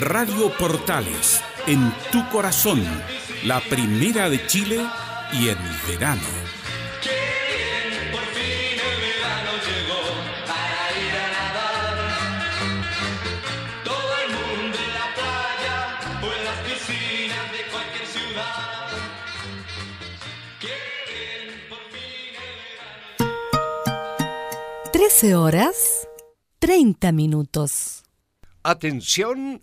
Radio Portales, en tu corazón, la primera de Chile y en verano. Todo el mundo en la playa o en las piscinas de cualquier ciudad. Quieren por fin el verano. 13 horas 30 minutos. Atención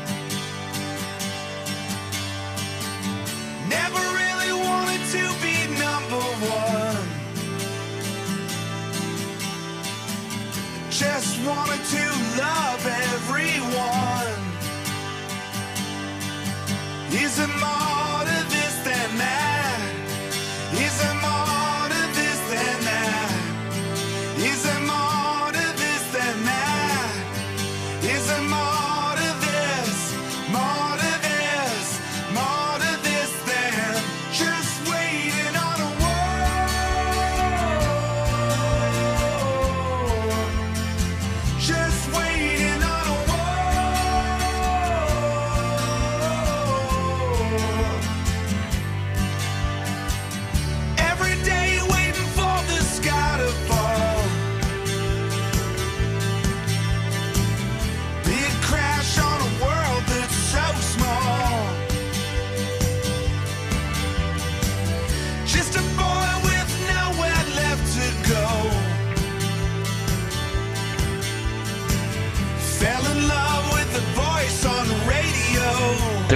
wanted to love everyone. Is it more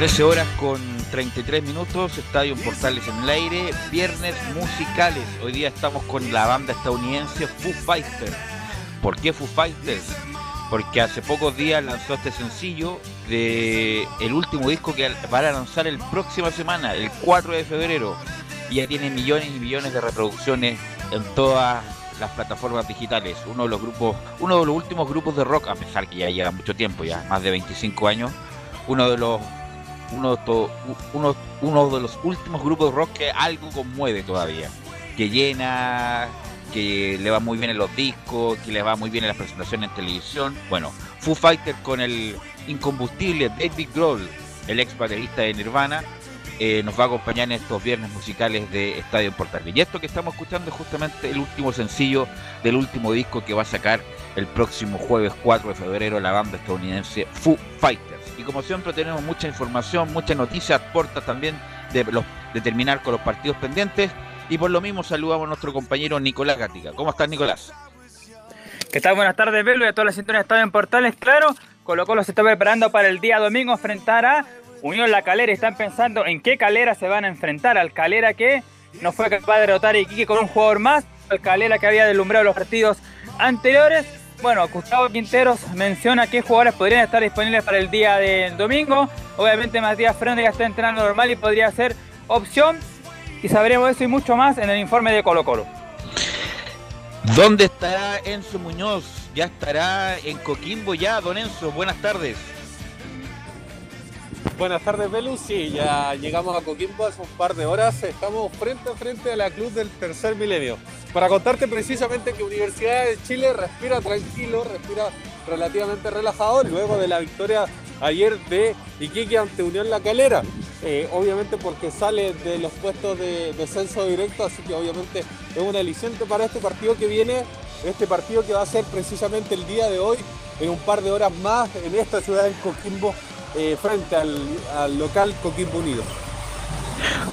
13 horas con 33 minutos, Estadio Portales en el aire, viernes musicales. Hoy día estamos con la banda estadounidense Foo Fighters. ¿Por qué Foo Fighters? Porque hace pocos días lanzó este sencillo de el último disco que van a lanzar el próxima semana, el 4 de febrero. Y ya tiene millones y millones de reproducciones en todas las plataformas digitales. Uno de los grupos, uno de los últimos grupos de rock, a pesar que ya lleva mucho tiempo, ya más de 25 años, uno de los uno, de los últimos grupos de rock que algo conmueve todavía, que llena, que le va muy bien en los discos, que le va muy bien en las presentaciones en televisión. Bueno, Foo Fighters con el incombustible David Grohl, el ex baterista de Nirvana, eh, nos va a acompañar en estos viernes musicales de Estadio Portal. Y esto que estamos escuchando es justamente el último sencillo del último disco que va a sacar el próximo jueves 4 de febrero la banda estadounidense Foo Fighters. Como siempre tenemos mucha información, muchas noticias, portas también de, los, de terminar con los partidos pendientes. Y por lo mismo saludamos a nuestro compañero Nicolás Gatica. ¿Cómo estás, Nicolás? ¿Qué tal? Buenas tardes, Velo, y a toda la sintonía de en Portales. Claro, Colo Colo se está preparando para el día domingo enfrentar a Unión La Calera. Están pensando en qué Calera se van a enfrentar. Al Calera que no fue capaz de derrotar a Iquique con un jugador más. Al Calera que había deslumbrado los partidos anteriores. Bueno, Gustavo Quinteros menciona qué jugadores podrían estar disponibles para el día de domingo. Obviamente Matías Fernández ya está entrenando normal y podría ser opción. Y sabremos eso y mucho más en el informe de Colo Colo. ¿Dónde estará Enzo Muñoz? Ya estará en Coquimbo ya, don Enzo. Buenas tardes. Buenas tardes, Belu. Sí, ya llegamos a Coquimbo hace un par de horas. Estamos frente a frente a la Cruz del Tercer Milenio. Para contarte precisamente que Universidad de Chile respira tranquilo, respira relativamente relajado luego de la victoria ayer de Iquique ante Unión La Calera. Eh, obviamente porque sale de los puestos de descenso directo, así que obviamente es un aliciente para este partido que viene, este partido que va a ser precisamente el día de hoy, en un par de horas más, en esta ciudad de Coquimbo, eh, frente al, al local Coquimbo Unido.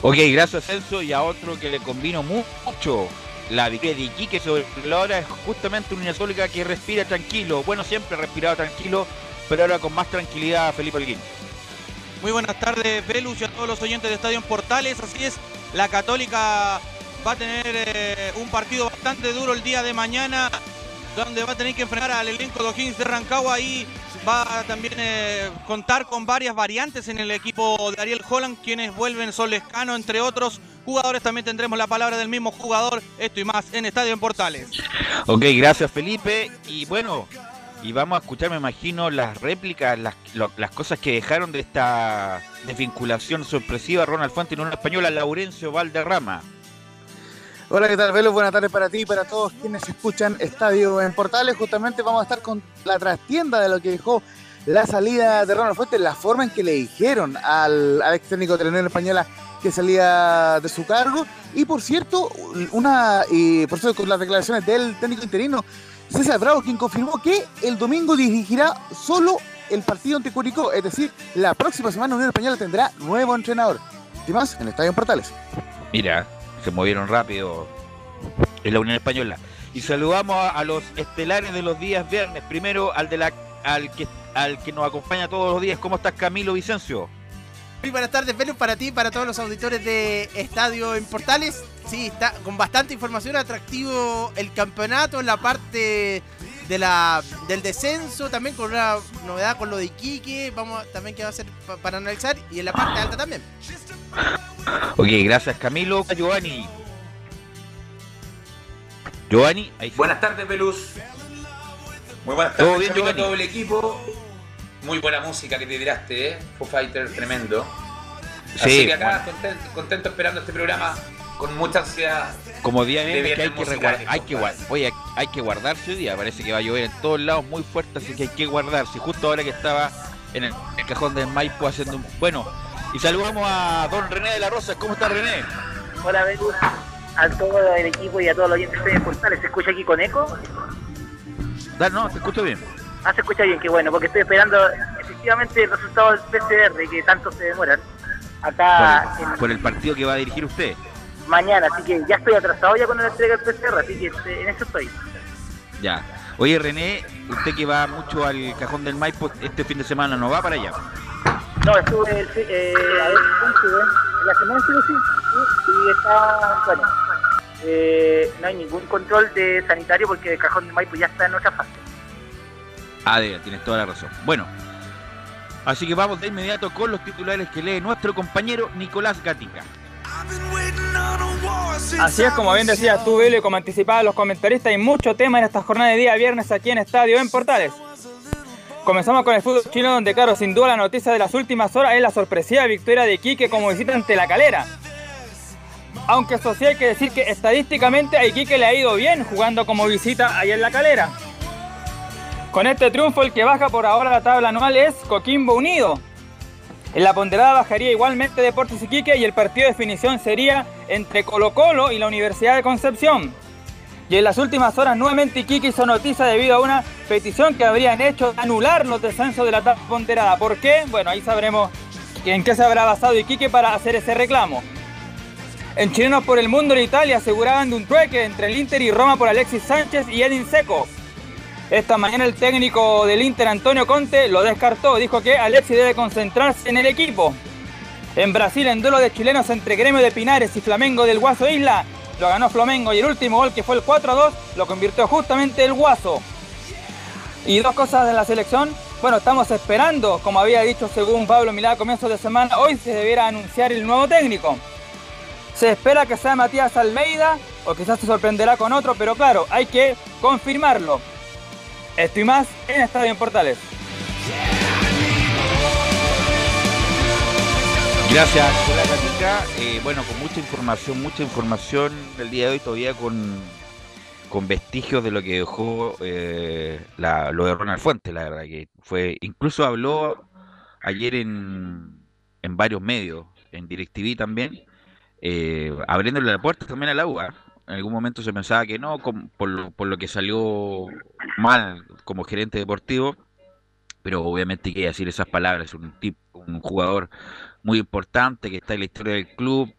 Ok, gracias Celso y a otro que le convino mucho la victoria de Iquique sobre la hora es justamente una Católica que respira tranquilo. Bueno, siempre ha respirado tranquilo, pero ahora con más tranquilidad Felipe Alguín. Muy buenas tardes, Velus y a todos los oyentes de Estadio Portales. Así es, la Católica va a tener eh, un partido bastante duro el día de mañana, donde va a tener que enfrentar al elenco de O'Higgins de Rancagua y va a también eh, contar con varias variantes en el equipo de Ariel Holland, quienes vuelven son Lescano, entre otros jugadores. También tendremos la palabra del mismo jugador, esto y más en Estadio en Portales. Ok, gracias Felipe. Y bueno, y vamos a escuchar, me imagino, las réplicas, las, las cosas que dejaron de esta desvinculación sorpresiva Ronald Fuente en una española, Laurencio Valderrama. Hola, ¿qué tal, Velo? Buenas tardes para ti y para todos quienes escuchan Estadio en Portales. Justamente vamos a estar con la trastienda de lo que dejó la salida de Ronald Fuentes, la forma en que le dijeron al, ex técnico de la Unión Española que salía de su cargo. Y por cierto, una y por cierto, con las declaraciones del técnico interino, César Bravo, quien confirmó que el domingo dirigirá solo el partido ante Curicó, es decir, la próxima semana Unión Española tendrá nuevo entrenador. Y más en Estadio en Portales. Mira, se movieron rápido en la Unión Española. Y saludamos a, los estelares de los días viernes. Primero al de la al que al que nos acompaña todos los días. ¿Cómo estás, Camilo Vicencio? Muy buenas tardes, Velus, para ti para todos los auditores de Estadio en Portales. Sí, está con bastante información, atractivo el campeonato, en la parte de la, del descenso, también con una novedad con lo de Iquique, vamos a- también que va a ser pa- para analizar, y en la parte alta también. Ok, gracias, Camilo. Giovanni. Giovanni, ahí. Buenas tardes, Pelus. Muy buenas ¿Todo tardes, bien, Camilo, a Giovanni? todo el equipo. Muy buena música que te tiraste, ¿eh? Foo Fighter, tremendo. Sí, Así que acá bueno. contento, contento esperando este programa con mucha ansiedad. Como día de viernes que hay que musicales, hay que guardar, oye, hay que guardarse hoy día, parece que va a llover en todos lados muy fuerte, así que hay que guardarse. Justo ahora que estaba en el, el cajón del Maipo haciendo un bueno. Y saludamos a don René de la Rosa, ¿cómo está René? Hola, Velus, a todo el equipo y a todos los oyentes de Portales. ¿Se escucha aquí con eco? Da, no, te escucho bien. Ah, se escucha bien, qué bueno, porque estoy esperando efectivamente el resultado del PCR, que tanto se demoran. Acá Por el, por el partido que va a dirigir usted. Mañana, así que ya estoy atrasado ya con la entrega del PCR, así que este, en eso estoy. Ya. Oye René, usted que va mucho al cajón del Maipo, este fin de semana no va para allá. No, estuve, el eh, a ver, la semana estuve, sí, y está, bueno, eh, no hay ningún control de sanitario porque el cajón de Maipo ya está en otra fase. Ah, de- tienes toda la razón. Bueno, así que vamos de inmediato con los titulares que lee nuestro compañero Nicolás Gatica. Así es, como bien decías tú, Velo, y como anticipaban los comentaristas, hay mucho tema en esta jornada de día viernes aquí en Estadio en Portales. Comenzamos con el fútbol chino, donde, claro, sin duda la noticia de las últimas horas es la sorpresiva victoria de Iquique como visita ante la calera. Aunque eso sí hay que decir que estadísticamente a Iquique le ha ido bien jugando como visita ahí en la calera. Con este triunfo, el que baja por ahora la tabla anual es Coquimbo Unido. En la ponderada bajaría igualmente Deportes Iquique y el partido de definición sería entre Colo Colo y la Universidad de Concepción. Y en las últimas horas nuevamente Iquique hizo noticia debido a una petición que habrían hecho de anular los descensos de la etapa ponderada. ¿Por qué? Bueno, ahí sabremos en qué se habrá basado Iquique para hacer ese reclamo. En Chilenos por el Mundo en Italia aseguraban de un trueque entre el Inter y Roma por Alexis Sánchez y Edin Seco. Esta mañana el técnico del Inter, Antonio Conte, lo descartó. Dijo que Alexis debe concentrarse en el equipo. En Brasil, en duelo de chilenos entre Gremio de Pinares y Flamengo del Guaso Isla, lo ganó Flamengo y el último gol, que fue el 4-2, lo convirtió justamente el Guaso. Y dos cosas de la selección. Bueno, estamos esperando, como había dicho según Pablo Milá a comienzos de semana, hoy se debiera anunciar el nuevo técnico. Se espera que sea Matías Almeida o quizás se sorprenderá con otro, pero claro, hay que confirmarlo. Esto y más en Estadio en Portales. Gracias, Gatica. Eh, bueno, con mucha información, mucha información el día de hoy todavía con, con vestigios de lo que dejó eh, lo de Ronald Fuentes, la verdad que fue, incluso habló ayer en, en varios medios, en DirecTV también, eh, abriéndole la puerta también a la UA. En algún momento se pensaba que no, por lo, por lo que salió mal como gerente deportivo, pero obviamente que decir esas palabras, un tipo, un jugador muy importante que está en la historia del club,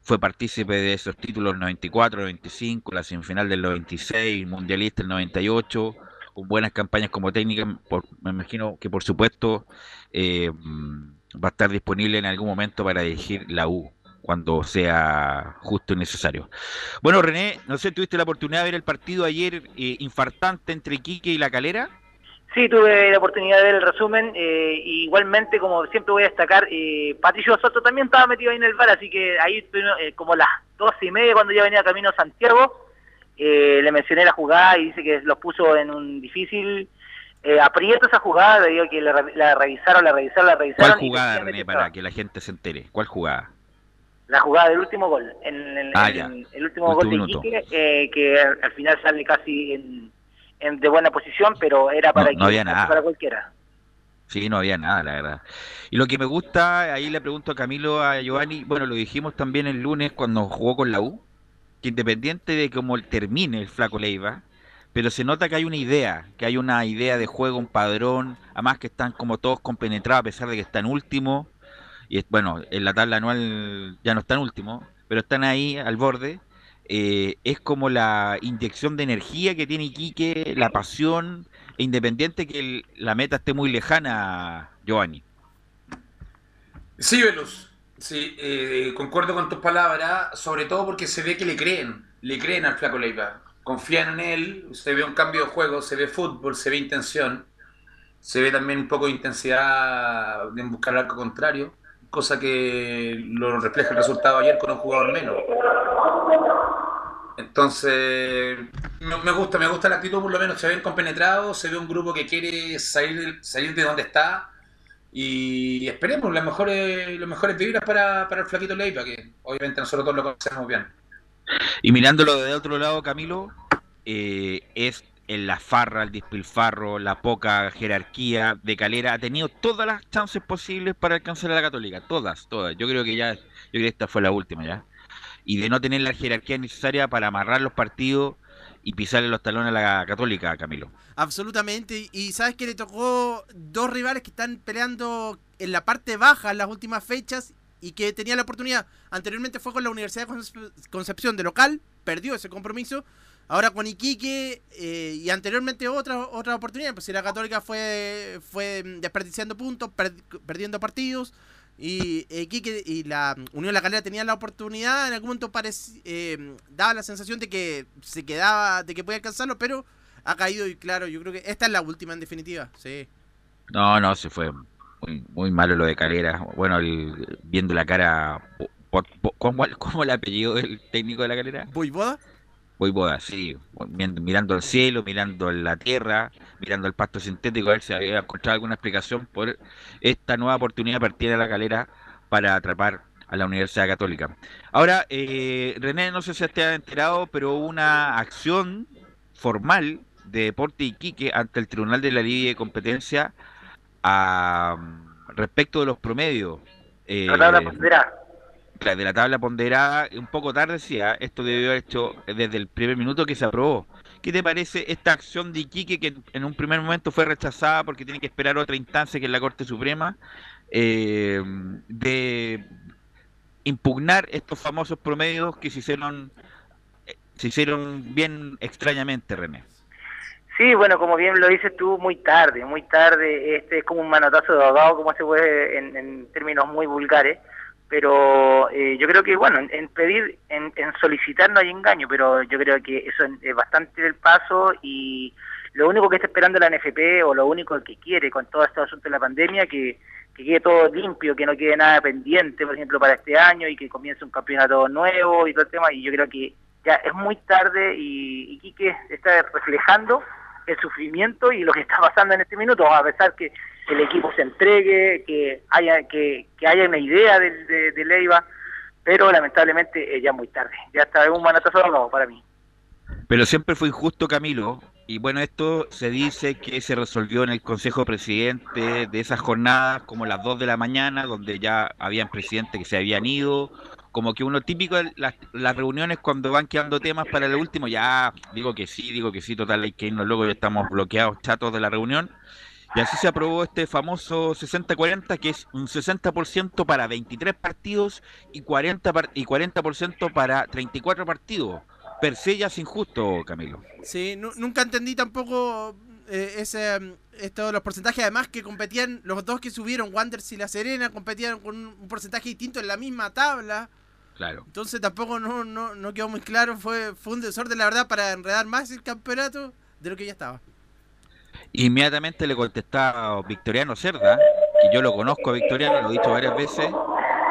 fue partícipe de esos títulos 94, 95, la semifinal del 96, mundialista el 98, con buenas campañas como técnica, por- me imagino que por supuesto eh, va a estar disponible en algún momento para dirigir la U cuando sea justo y necesario. Bueno, René, no sé, ¿tuviste la oportunidad de ver el partido ayer eh, infartante entre Quique y La Calera? Sí, tuve la oportunidad de ver el resumen. eh, igualmente, como siempre voy a destacar, eh, Patricio Soto también estaba metido ahí en el bar, así que ahí eh, como las doce y media cuando ya venía camino a Santiago, eh, le mencioné la jugada y dice que los puso en un difícil eh, aprieto esa jugada, debido a que la, re- la revisaron, la revisaron, la revisaron. ¿Cuál jugada, René, para que la gente se entere? ¿Cuál jugada? La jugada del último gol, en, en- Ah, en- el último Último gol de. Iquique, eh, que al, al final sale casi en, en- de buena posición, pero era para, No, no había nada. para cualquiera. Sí, no había nada, la verdad. Y lo que me gusta, ahí le pregunto a Camilo, a Giovanni, bueno, lo dijimos también el lunes cuando jugó con la U, que independiente de cómo termine el flaco Leiva, pero se nota que hay una idea, que hay una idea de juego, un padrón, además que están como todos compenetrados a pesar de que están últimos, y bueno, en la tabla anual ya no están últimos, pero están ahí al borde. Eh, es como la inyección de energía que tiene Iquique, la pasión, e independiente que la meta esté muy lejana, Giovanni. Sí, Velus. Sí, eh, concuerdo con tus palabras, sobre todo porque se ve que le creen, le creen al Flaco Leiva, confían en él, se ve un cambio de juego, se ve fútbol, se ve intención, se ve también un poco de intensidad en buscar el arco contrario, cosa que lo refleja el resultado ayer con un jugador menos. Entonces, me, gusta, me gusta la actitud, por lo menos se ven compenetrados, se ve un grupo que quiere salir, salir de donde está y esperemos las mejores, las mejores vibras para, para el flaquito Leiva, que obviamente nosotros todos lo conocemos bien. Y mirándolo de otro lado, Camilo, eh, es en la farra, el despilfarro, la poca jerarquía de Calera. Ha tenido todas las chances posibles para alcanzar a la Católica. Todas, todas. Yo creo que ya, yo creo que esta fue la última ya. Y de no tener la jerarquía necesaria para amarrar los partidos y pisarle los talones a la Católica, Camilo. Absolutamente. Y sabes que le tocó dos rivales que están peleando en la parte baja en las últimas fechas y que tenía la oportunidad. Anteriormente fue con la Universidad de Concep- Concepción de local, perdió ese compromiso. Ahora con Iquique eh, y anteriormente otra otra oportunidad, pues si la Católica fue fue desperdiciando puntos, per- perdiendo partidos y Iquique y la Unión La Calera tenían la oportunidad, en algún momento parec- eh, daba la sensación de que se quedaba, de que podía alcanzarlo, pero ha caído y claro, yo creo que esta es la última en definitiva, sí. No, no, se fue muy, muy malo lo de Calera. Bueno, el- viendo la cara. ¿Cómo, cómo el apellido del técnico de la Calera? ¿Voivoda? Voivoda, sí. Mirando, mirando al cielo, mirando la tierra, mirando el pasto sintético, a ver si había encontrado alguna explicación por esta nueva oportunidad partida de la Calera para atrapar a la Universidad Católica. Ahora, eh, René, no sé si te has enterado, pero hubo una acción formal de Deporte Iquique ante el Tribunal de la Liga de Competencia a respecto de los promedios. eh, La tabla ponderada. De la tabla ponderada, un poco tarde, sí, ah, esto debió haber hecho desde el primer minuto que se aprobó. ¿Qué te parece esta acción de Iquique que en, en un primer momento fue rechazada porque tiene que esperar otra instancia que es la Corte Suprema eh, de impugnar estos famosos promedios que se hicieron eh, se hicieron bien extrañamente, René? Sí, bueno, como bien lo dices tú, muy tarde, muy tarde. Este es como un manotazo de ahogado, como se puede en, en términos muy vulgares. Pero eh, yo creo que, bueno, en, pedir, en, en solicitar no hay engaño, pero yo creo que eso es bastante del paso y lo único que está esperando la NFP o lo único que quiere con todo este asunto de la pandemia, que, que quede todo limpio, que no quede nada pendiente, por ejemplo, para este año y que comience un campeonato nuevo y todo el tema. Y yo creo que ya es muy tarde y, y Quique está reflejando el sufrimiento y lo que está pasando en este minuto, a pesar que el equipo se entregue, que haya que, que haya una idea de, de, de Leiva, pero lamentablemente eh, ya muy tarde, ya está un manotazo ahogado para mí. Pero siempre fue injusto, Camilo. Y bueno, esto se dice que se resolvió en el Consejo Presidente de esas jornadas, como las 2 de la mañana, donde ya habían presidentes que se habían ido. Como que uno típico las reuniones cuando van quedando temas para el último, ya digo que sí, digo que sí, total, hay que irnos luego, ya estamos bloqueados, chatos de la reunión. Y así se aprobó este famoso 60-40, que es un 60% para 23 partidos y 40%, par- y 40 para 34 partidos. Per se ya es injusto, Camilo. Sí, nu- nunca entendí tampoco eh, ese, mm, esto, los porcentajes, además que competían, los dos que subieron, Wanderers y La Serena, competían con un, un porcentaje distinto en la misma tabla. Claro. Entonces tampoco no, no, no quedó muy claro, fue, fue un desorden, la verdad, para enredar más el campeonato de lo que ya estaba. Inmediatamente le contestaba Victoriano Cerda, que yo lo conozco a Victoriano, lo he dicho varias veces,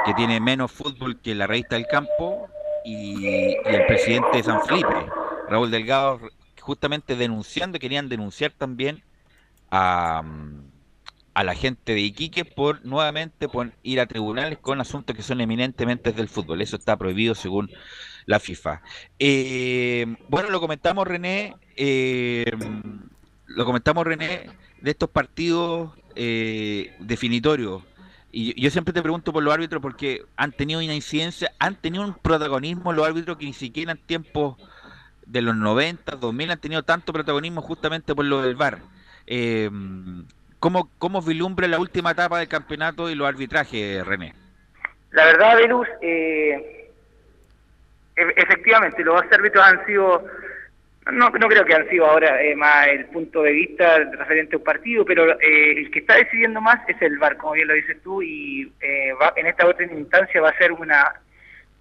que tiene menos fútbol que la revista del campo, y, y el presidente de San Felipe, Raúl Delgado, justamente denunciando, querían denunciar también a, a la gente de Iquique por nuevamente por ir a tribunales con asuntos que son eminentemente del fútbol. Eso está prohibido según la FIFA. Eh, bueno, lo comentamos René, eh, lo comentamos René de estos partidos eh, definitorios. Y yo siempre te pregunto por los árbitros porque han tenido una incidencia, han tenido un protagonismo los árbitros que ni siquiera en tiempos de los 90, 2000 han tenido tanto protagonismo justamente por lo del VAR. Eh, ¿cómo, ¿Cómo vislumbra la última etapa del campeonato y los arbitrajes, René? La verdad, Velus, eh, e- efectivamente, los árbitros han sido, no, no creo que han sido ahora eh, más el punto de vista referente a un partido, pero eh, el que está decidiendo más es el VAR, como bien lo dices tú, y eh, va- en esta otra instancia va a ser una,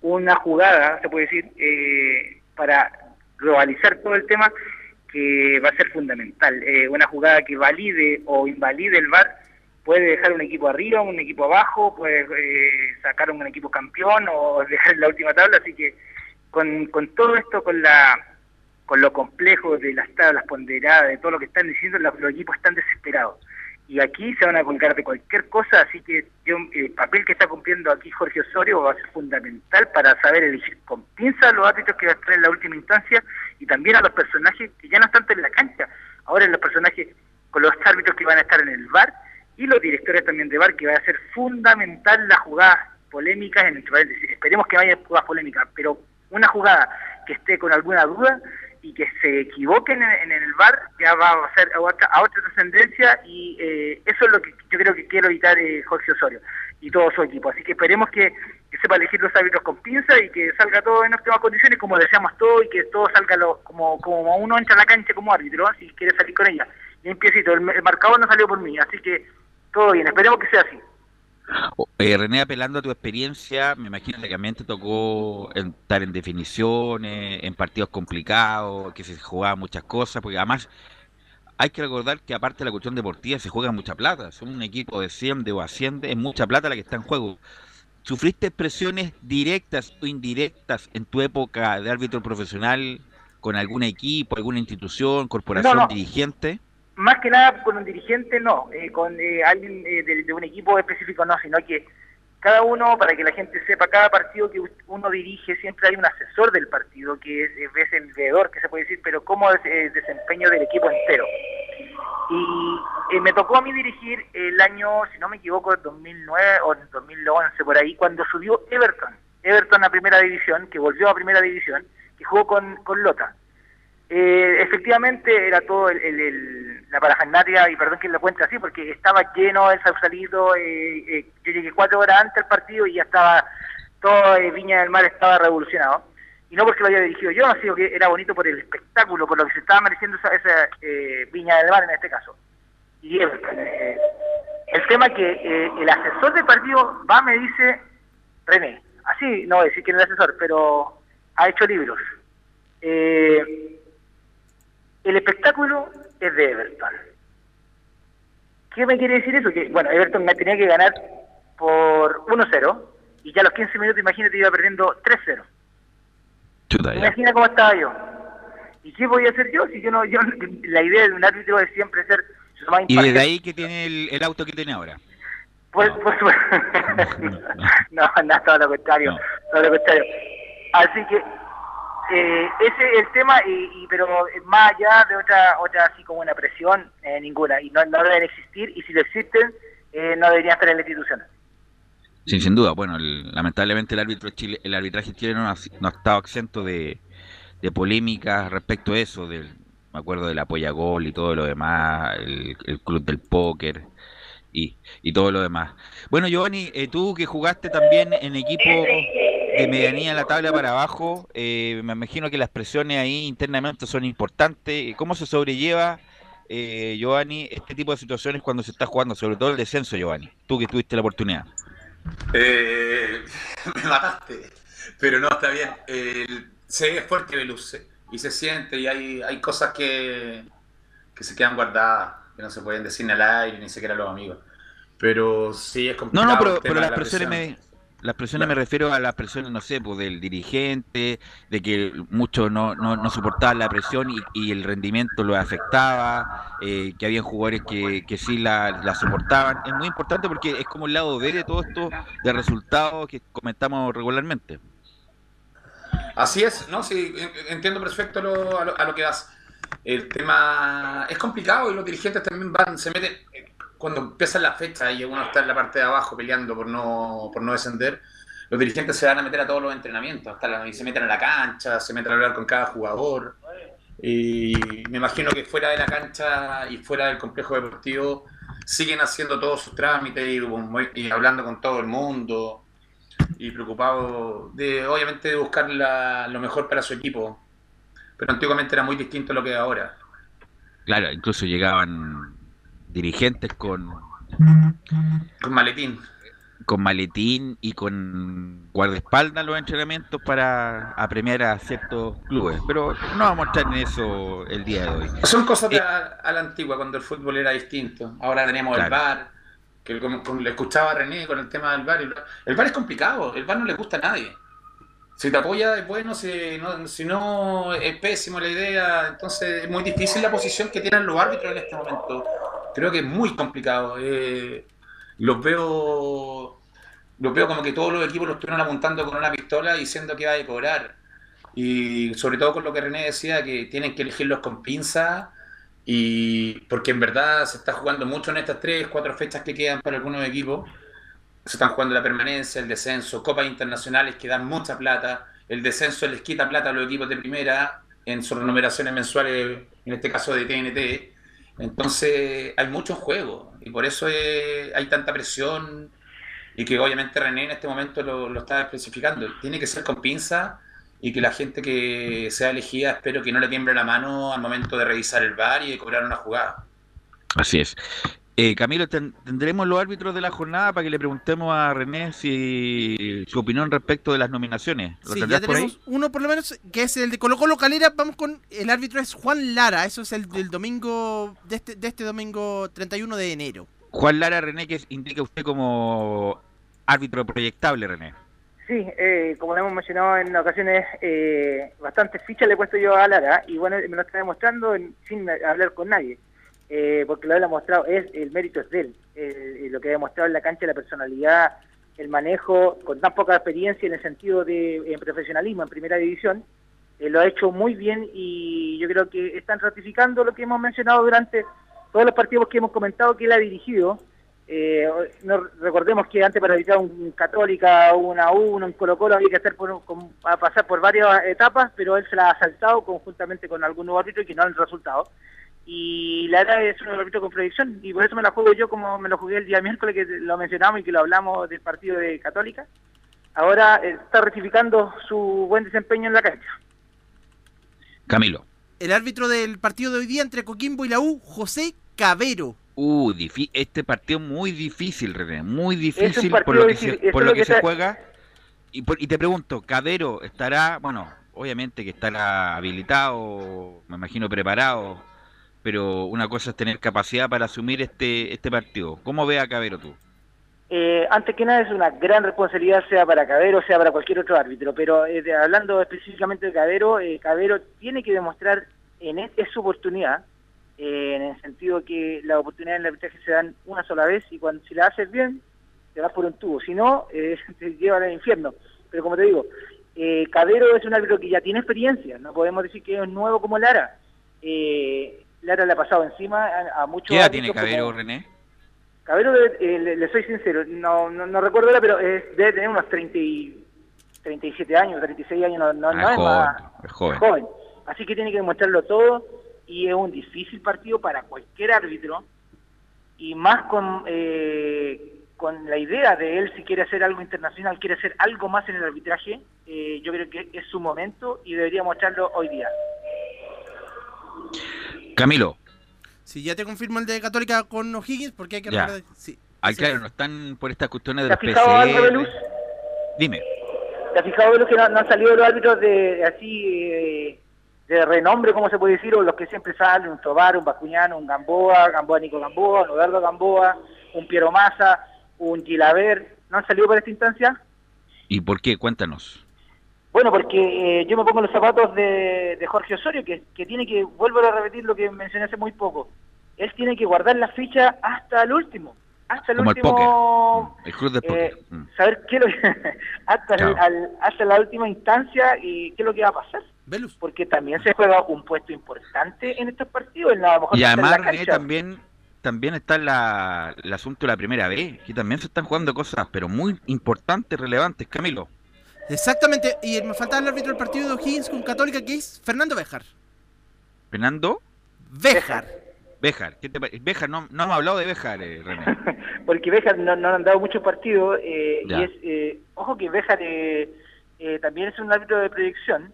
una jugada, se puede decir, eh, para globalizar todo el tema que va a ser fundamental. Una jugada que valide o invalide el VAR puede dejar un equipo arriba, un equipo abajo, puede sacar un equipo campeón o dejar en la última tabla, así que con, con todo esto, con la con lo complejo de las tablas ponderadas, de todo lo que están diciendo, los, los equipos están desesperados. Y aquí se van a colgar de cualquier cosa, así que yo, el papel que está cumpliendo aquí Jorge Osorio va a ser fundamental para saber elegir con a los árbitros que va a estar en la última instancia y también a los personajes que ya no están en la cancha, ahora en los personajes con los árbitros que van a estar en el VAR y los directores también de VAR, que va a ser fundamental las jugadas polémicas, en paréntesis, esperemos que vaya jugadas polémicas, pero una jugada que esté con alguna duda y que se equivoquen en, el VAR ya va a ser a otra, trascendencia y eh, eso es lo que yo creo que quiere evitar eh, Jorge Osorio y todo su equipo. Así que esperemos que, sepa elegir los árbitros con pinza y que salga todo en óptimas condiciones como deseamos todo y que todo salga lo, como, como uno entra a la cancha como árbitro, ¿no? si quiere salir con ella. Limpiecito, el, el marcador no salió por mí, así que todo bien, esperemos que sea así. Eh, René, apelando a tu experiencia, me imagino que también te tocó estar en definiciones, en partidos complicados, que se jugaban muchas cosas, porque además hay que recordar que aparte de la cuestión deportiva se juega mucha plata, son un equipo de 100 o asciende, es mucha plata la que está en juego. ¿Sufriste presiones directas o indirectas en tu época de árbitro profesional con algún equipo, alguna institución, corporación, No, no. dirigente? Más que nada con un dirigente no, eh, con eh, alguien eh, de, de un equipo específico no, sino que cada uno, para que la gente sepa, cada partido que uno dirige siempre hay un asesor del partido que es, es el veedor, que se puede decir, pero como es el desempeño del equipo entero. Y eh, me tocó a mí dirigir el año, si no me equivoco, 2009 o 2011, por ahí, cuando subió Everton. Everton a primera división, que volvió a primera división, que jugó con, con Lota. Eh, efectivamente era todo el, la parafernalia, y perdón que lo cuente así, porque estaba lleno el Sausalito, eh, eh, yo llegué cuatro horas antes del partido y ya estaba, todo eh, Viña del Mar estaba revolucionado. Y no porque lo haya dirigido yo, sino que era bonito por el espectáculo, por lo que se estaba mereciendo esa, esa, eh, Viña del Mar en este caso. Y el tema que el asesor del partido va, me dice, René, así no voy a decir quién es el asesor, pero ha hecho libros. El espectáculo es de Everton. ¿Qué me quiere decir eso? Que, bueno, Everton me tenía que ganar por 1-0 y ya a los 15 minutos, imagínate, iba perdiendo 3-0. Chuta, ya. Imagina cómo estaba yo. ¿Y qué voy a hacer yo? Si yo no, yo, la idea de un árbitro es siempre ser lo más Y desde ahí que tiene el, el auto que tiene ahora. Pues, pues, pues, no, no, todo lo contrario, todo lo contrario. Así que eh, ese es el tema, y, y- pero más allá de otra, otra así como una presión, eh, ninguna, y no, no deben existir, y si lo existen, eh, no deberían estar en la institución. Sí, sin duda. Bueno, el- lamentablemente el árbitro chile, el arbitraje chileno no ha, no ha estado exento de, de polémicas respecto a eso, del, me acuerdo del apoya gol y todo lo demás, el, el club del póker y, y todo lo demás. Bueno, Giovanni, eh, tú que jugaste también en equipo de medianía en la tabla para abajo, eh, me imagino que las presiones ahí internamente son importantes. ¿Cómo se sobrelleva, eh, Giovanni, este tipo de situaciones cuando se está jugando, sobre todo el descenso, Giovanni? Tú que tuviste la oportunidad. Eh, me mataste. Pero no, está bien. El- se ve fuerte Veluz y se siente y hay, hay cosas que, que se quedan guardadas, que no se pueden decir al aire, ni siquiera a los amigos. Pero sí es No, complicado. no, pero, tema pero las la presiones presión. Las presiones me refiero a las presiones, no sé, pues del dirigente, de que muchos no, no, no soportaban la presión y, y el rendimiento lo afectaba, eh, que habían jugadores que, que sí la, la soportaban. Es muy importante porque es como el lado B de todo esto de resultados que comentamos regularmente. Así es, ¿no? Sí, en- entiendo perfecto lo- a, lo, a lo que vas. El tema es complicado y los dirigentes también van, se meten, cuando empiezan las fechas y uno está en la parte de abajo peleando por no, por no descender, los dirigentes se van a meter a todos los entrenamientos, hasta la- y se meten a la cancha, se meten a hablar con cada jugador. Y me imagino que fuera de la cancha y fuera del complejo deportivo siguen haciendo todos sus trámites y, y hablando con todo el mundo y preocupado de obviamente de buscar la- lo mejor para su equipo. Pero antiguamente era muy distinto a lo que es ahora. Claro, incluso llegaban dirigentes con, Con maletín. con maletín y con guardaespaldas los entrenamientos para apremiar a ciertos clubes. Pero no vamos a entrar en eso el día de hoy. Son cosas de a, a la antigua, cuando el fútbol era distinto. Ahora tenemos el. VAR, que como, como le escuchaba a René con el tema del VAR. El, el VAR es complicado, el VAR no le gusta a nadie. Si te apoya es bueno, si no, si no es pésimo la idea. Entonces es muy difícil la posición que tienen los árbitros en este momento. Creo que es muy complicado. Eh, los veo los veo como que todos los equipos los estuvieron apuntando con una pistola diciendo que va a cobrar. Y sobre todo con lo que René decía, que tienen que elegirlos con pinza. Y porque en verdad se está jugando mucho en estas tres, cuatro fechas que quedan para algunos equipos. Se están jugando la permanencia, el descenso, copas internacionales que dan mucha plata. El descenso les quita plata a los equipos de primera en sus renumeraciones mensuales, en este caso de TNT. Entonces hay mucho en juego y por eso eh, hay tanta presión y que obviamente René en este momento lo, está especificando. Tiene que ser con pinza y que la gente que sea elegida espero que no le tiemble la mano al momento de revisar el VAR y de cobrar una jugada. Así es. Eh, Camilo, ten- tendremos los árbitros de la jornada para que le preguntemos a René si su opinión respecto de las nominaciones. ¿Lo Sí, ya tendrás por ahí? tenemos uno por lo menos, que es el de Colo Colo Calera. Vamos con el árbitro es Juan Lara. Eso es el del domingo, de este, de este domingo 31 de enero. Juan Lara René, que indica usted como árbitro proyectable, René. Sí, eh, como lo hemos mencionado en ocasiones, eh, bastantes fichas le he puesto yo a Lara y bueno, me lo está demostrando en- sin hablar con nadie, eh, porque lo ha mostrado, es el mérito es de él, eh, lo que ha demostrado en la cancha, la personalidad, el manejo, con tan poca experiencia en el sentido de en profesionalismo en primera división, eh, lo ha hecho muy bien y yo creo que están ratificando lo que hemos mencionado durante todos los partidos que hemos comentado que él ha dirigido, recordemos que antes para evitar un Católica, una U, un Colo Colo, había que hacer por, a pasar por varias etapas, pero él se la ha saltado conjuntamente con algunos árbitros que no han resultado. Y la verdad es un árbitro con proyección, y por eso me la juego yo como me lo jugué el día miércoles, que lo mencionamos y que lo hablamos del partido de Católica. Ahora eh, está rectificando su buen desempeño en la cancha. Camilo. El árbitro del partido de hoy día entre Coquimbo y la U, José Cabero. Uh, difí- este partido muy difícil, René, muy difícil por lo que difícil, se, eso por es lo lo que que se está- juega. Y, por- y te pregunto, Cadero estará, bueno, obviamente que estará habilitado, me imagino preparado, pero una cosa es tener capacidad para asumir este este partido. ¿Cómo ve a Cabero tú? Eh, antes que nada es una gran responsabilidad sea para Cabero, sea para cualquier otro árbitro, pero eh, hablando específicamente de Cabero, eh, Cabero tiene que demostrar en es, es su oportunidad, eh, en el sentido que las oportunidades en el arbitraje se dan una sola vez y cuando si la haces bien, te vas por un tubo, si no, eh, te llevan al infierno. Pero como te digo, Cabero es un árbitro que ya tiene experiencia, no podemos decir que es nuevo como Lara. Eh, Lara le ha pasado encima a, a muchos ¿Qué edad tiene Cabero, como- René? Cabero, eh, le, le soy sincero, no, no, no recuerdo ahora, pero es- debe tener unos 30 y- 37 años, 36 años, no, no, Ah, no es joven, más es joven. joven. Así que tiene que demostrarlo todo y es un difícil partido para cualquier árbitro y más con, eh, con la idea de él si quiere hacer algo internacional, quiere hacer algo más en el arbitraje, eh, yo creo que es su momento y debería mostrarlo hoy día. Camilo. Si ya te confirmo el de Católica con O'Higgins, porque hay que Ya. hablar de- sí. Ah, claro, no están por estas cuestiones de ¿Te los has fijado algo, PCR. Belus? Dime. ¿Te has fijado los que no, no han salido los árbitros de así eh, de renombre, como se puede decir, o los que siempre salen, un Tobar, un Bascuñano, un Gamboa, Gamboa Nico Gamboa, un Gamboa, un Piero Massa, un Gilaver, ¿no han salido por esta instancia? ¿Y por qué? Cuéntanos. Bueno, porque eh, yo me pongo los zapatos de, de Jorge Osorio, que, que tiene que, vuelvo a repetir lo que mencioné hace muy poco, él tiene que guardar la ficha hasta el último, hasta el Como el último... El club de eh. Mm. saber qué es lo que, hasta, el- Chao. al- hasta la última instancia y qué es lo que va a pasar. Porque también se juega un puesto importante en estos partidos. En la, a lo mejor Y en además, la René, cancha. también, también está la, el asunto de la primera vez, que también se están jugando cosas, pero muy importantes, relevantes, Camilo. Exactamente, y me faltaba el árbitro del partido de O'Higgins con Católica, que es Fernando Bejar. Fernando Bejar. Bejar. ¿Qué te Bejar, no, no hemos hablado de Bejar, eh, René. Porque Béjar no, no han dado muchos partidos. eh, y es, eh, ojo que Béjar eh, eh, también es un árbitro de proyección,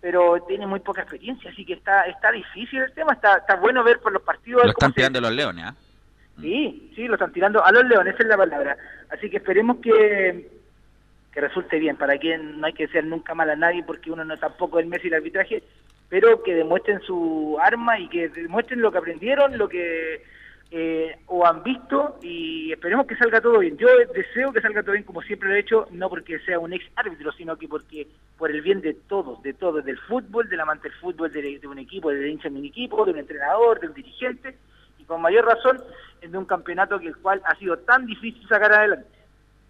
pero tiene muy poca experiencia, así que está está difícil el tema. Está, está bueno ver por los partidos. Lo están se- tirando los leones, ¿ah? Sí, sí, lo están tirando a los leones, esa es la palabra. Así que esperemos que, que resulte bien. Para que no hay que ser nunca mal a nadie, porque uno no tampoco es el Messi del arbitraje, pero que demuestren su arma y que demuestren lo que aprendieron, lo que eh, o han visto y esperemos que salga todo bien. Yo deseo que salga todo bien como siempre lo he hecho, no porque sea un ex árbitro, sino que porque por el bien de todos, de todos, del fútbol, del amante del fútbol, de, de un equipo, del hincha de un equipo, de un entrenador, del dirigente y con mayor razón en de un campeonato que el cual ha sido tan difícil sacar adelante.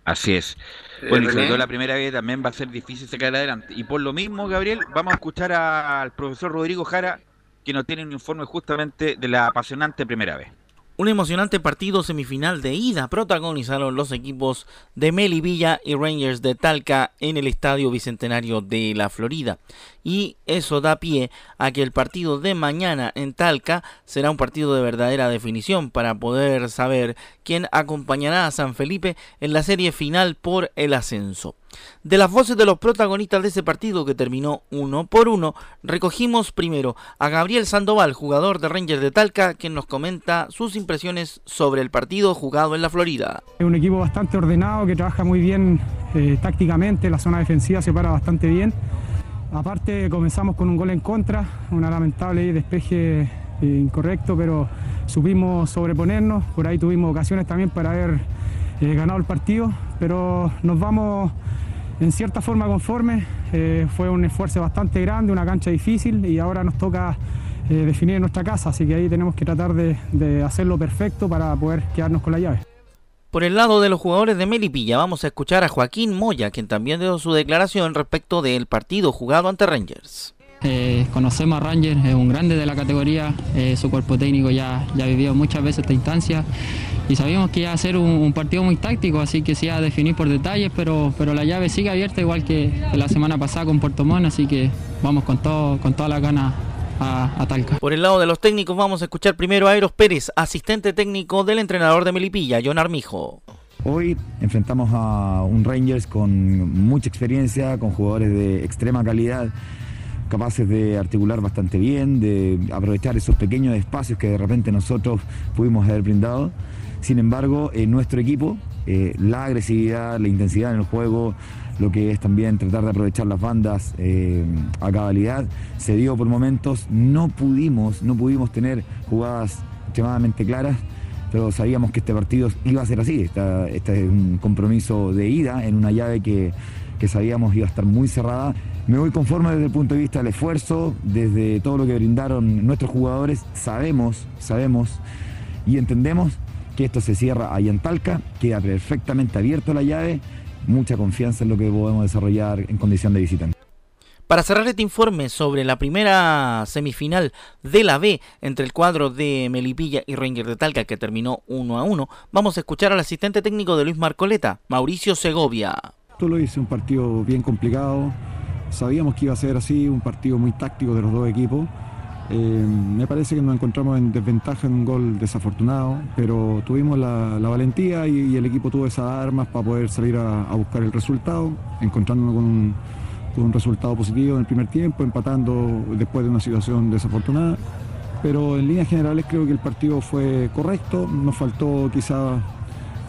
Así es. Eh, Bueno, y sobre todo la primera vez también va a ser difícil sacar adelante. Y por lo mismo, Gabriel, vamos a escuchar al profesor Rodrigo Jara, que nos tiene un informe justamente de la apasionante primera vez. Un emocionante partido semifinal de ida protagonizaron los equipos de Melivilla y Rangers de Talca en el Estadio Bicentenario de la Florida. Y eso da pie a que el partido de mañana en Talca será un partido de verdadera definición para poder saber quién acompañará a San Felipe en la serie final por el ascenso. De las voces de los protagonistas de ese partido que terminó uno por uno, recogimos primero a Gabriel Sandoval, jugador de Rangers de Talca, quien nos comenta sus impresiones sobre el partido jugado en la Florida. Es un equipo bastante ordenado que trabaja muy bien eh, tácticamente, la zona defensiva se para bastante bien. Aparte comenzamos con un gol en contra, una lamentable despeje eh, incorrecto, pero supimos sobreponernos, por ahí tuvimos ocasiones también para haber ganado el partido, pero nos vamos en cierta forma conformes, eh, fue un esfuerzo bastante grande, una cancha difícil y ahora nos toca eh, definir nuestra casa, así que ahí tenemos que tratar de, de hacerlo perfecto para poder quedarnos con la llave. Por el lado de los jugadores de Melipilla vamos a escuchar a Joaquín Moya, quien también dio su declaración respecto del partido jugado ante Rangers. Eh, conocemos a Ranger, es un grande de la categoría, eh, su cuerpo técnico ya, ya ha vivido muchas veces esta instancia y sabíamos que iba a ser un, un partido muy táctico, así que se iba a definir por detalles, pero, pero la llave sigue abierta igual que la semana pasada con Puerto Montt, así que vamos con, todo, con todas las ganas a, a Talca. Por el lado de los técnicos vamos a escuchar primero a Eros Pérez, asistente técnico del entrenador de Melipilla, John Armijo. Hoy enfrentamos a un Rangers con mucha experiencia, con jugadores de extrema calidad, capaces de articular bastante bien, de aprovechar esos pequeños espacios que de repente nosotros pudimos haber brindado. Sin embargo, en nuestro equipo, eh, la agresividad, la intensidad en el juego, lo que es también tratar de aprovechar las bandas eh, a cabalidad, se dio por momentos, no pudimos, no pudimos tener jugadas extremadamente claras pero sabíamos que este partido iba a ser así. Este es un compromiso de ida en una llave que, que sabíamos iba a estar muy cerrada. Me voy conforme desde el punto de vista del esfuerzo, desde todo lo que brindaron nuestros jugadores. Sabemos, sabemos y entendemos que esto se cierra ahí en Talca, queda perfectamente abierto la llave, mucha confianza en lo que podemos desarrollar en condición de visitante. Para cerrar este informe sobre la primera semifinal de la B entre el cuadro de Melipilla y Ranger de Talca que terminó 1 a 1, vamos a escuchar al asistente técnico de Luis Marcoleta, Mauricio Segovia. Tú lo hice un partido bien complicado. Sabíamos que iba a ser así, un partido muy táctico de los dos equipos. Eh, me parece que nos encontramos en desventaja en un gol desafortunado, pero tuvimos la, valentía y, el equipo tuvo esas armas para poder salir a, buscar el resultado, encontrándonos con un, con un resultado positivo en el primer tiempo, empatando después de una situación desafortunada. Pero en líneas generales creo que el partido fue correcto, nos faltó quizá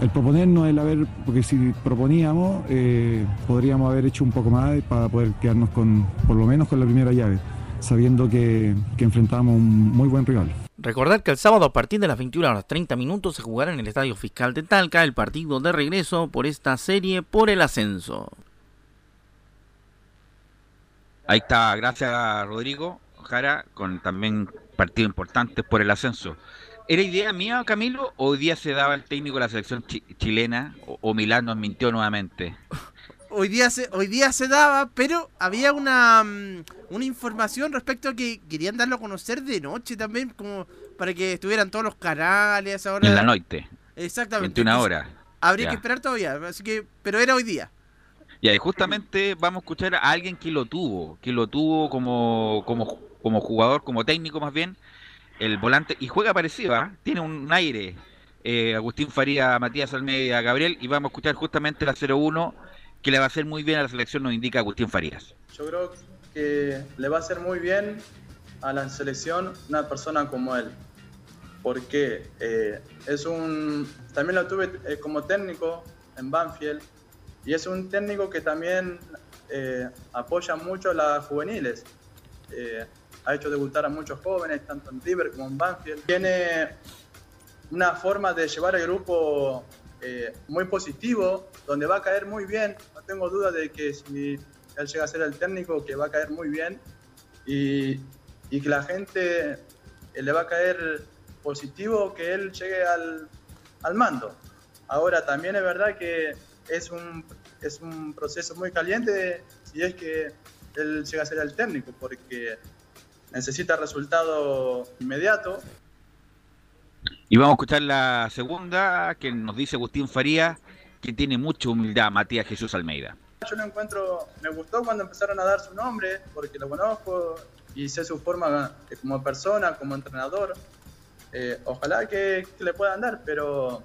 el proponernos, el haber, porque si proponíamos, eh, podríamos haber hecho un poco más para poder quedarnos con, por lo menos con la primera llave, sabiendo que, que enfrentamos un muy buen rival. Recordar que el sábado a partir de las 21 horas 30 minutos se jugará en el Estadio Fiscal de Talca el partido de regreso por esta serie por el ascenso. Ahí está, gracias a Rodrigo Jara, con también partidos importantes por el ascenso. ¿Era idea mía, Camilo, o hoy día se daba el técnico de la selección chi- chilena, o, o Milán nos mintió nuevamente? Hoy día se, hoy día se daba, pero había una, mm, una información respecto a que querían darlo a conocer de noche también, como para que estuvieran todos los canales ahora. En la noche, Exactamente. 21 entonces, horas. Habría Ya. que esperar todavía, así que, pero era hoy día. Y ahí justamente vamos a escuchar a alguien que lo tuvo, que lo tuvo como, como, como jugador, como técnico más bien, el volante, y juega parecido, ¿ah? tiene un aire. eh, Agustín Faría, Matías Almeida, Gabriel, y vamos a escuchar justamente la 0-1 que le va a hacer muy bien a la selección, nos indica Agustín Farías. Yo creo que le va a hacer muy bien a la selección una persona como él. Porque eh, es un. También lo tuve eh, como técnico en Banfield. Y es un técnico que también apoya mucho a las juveniles. Ha hecho debutar a muchos jóvenes, tanto en River como en Banfield. Tiene una forma de llevar el grupo eh, muy positivo, donde va a caer muy bien. No tengo duda de que si él llega a ser el técnico, que va a caer muy bien y, y que la gente eh, le va a caer positivo que él llegue al, al mando. Ahora, también es verdad que es un, es un proceso muy caliente si es que él llega a ser el técnico, porque necesita resultado inmediato Y vamos a escuchar la segunda, que nos dice Agustín Farías, que tiene mucha humildad, Matías Jesús Almeida. Yo lo encuentro, me gustó cuando empezaron a dar su nombre, porque lo conozco y sé su forma como persona, como entrenador. Eh, ojalá que, que le puedan dar, pero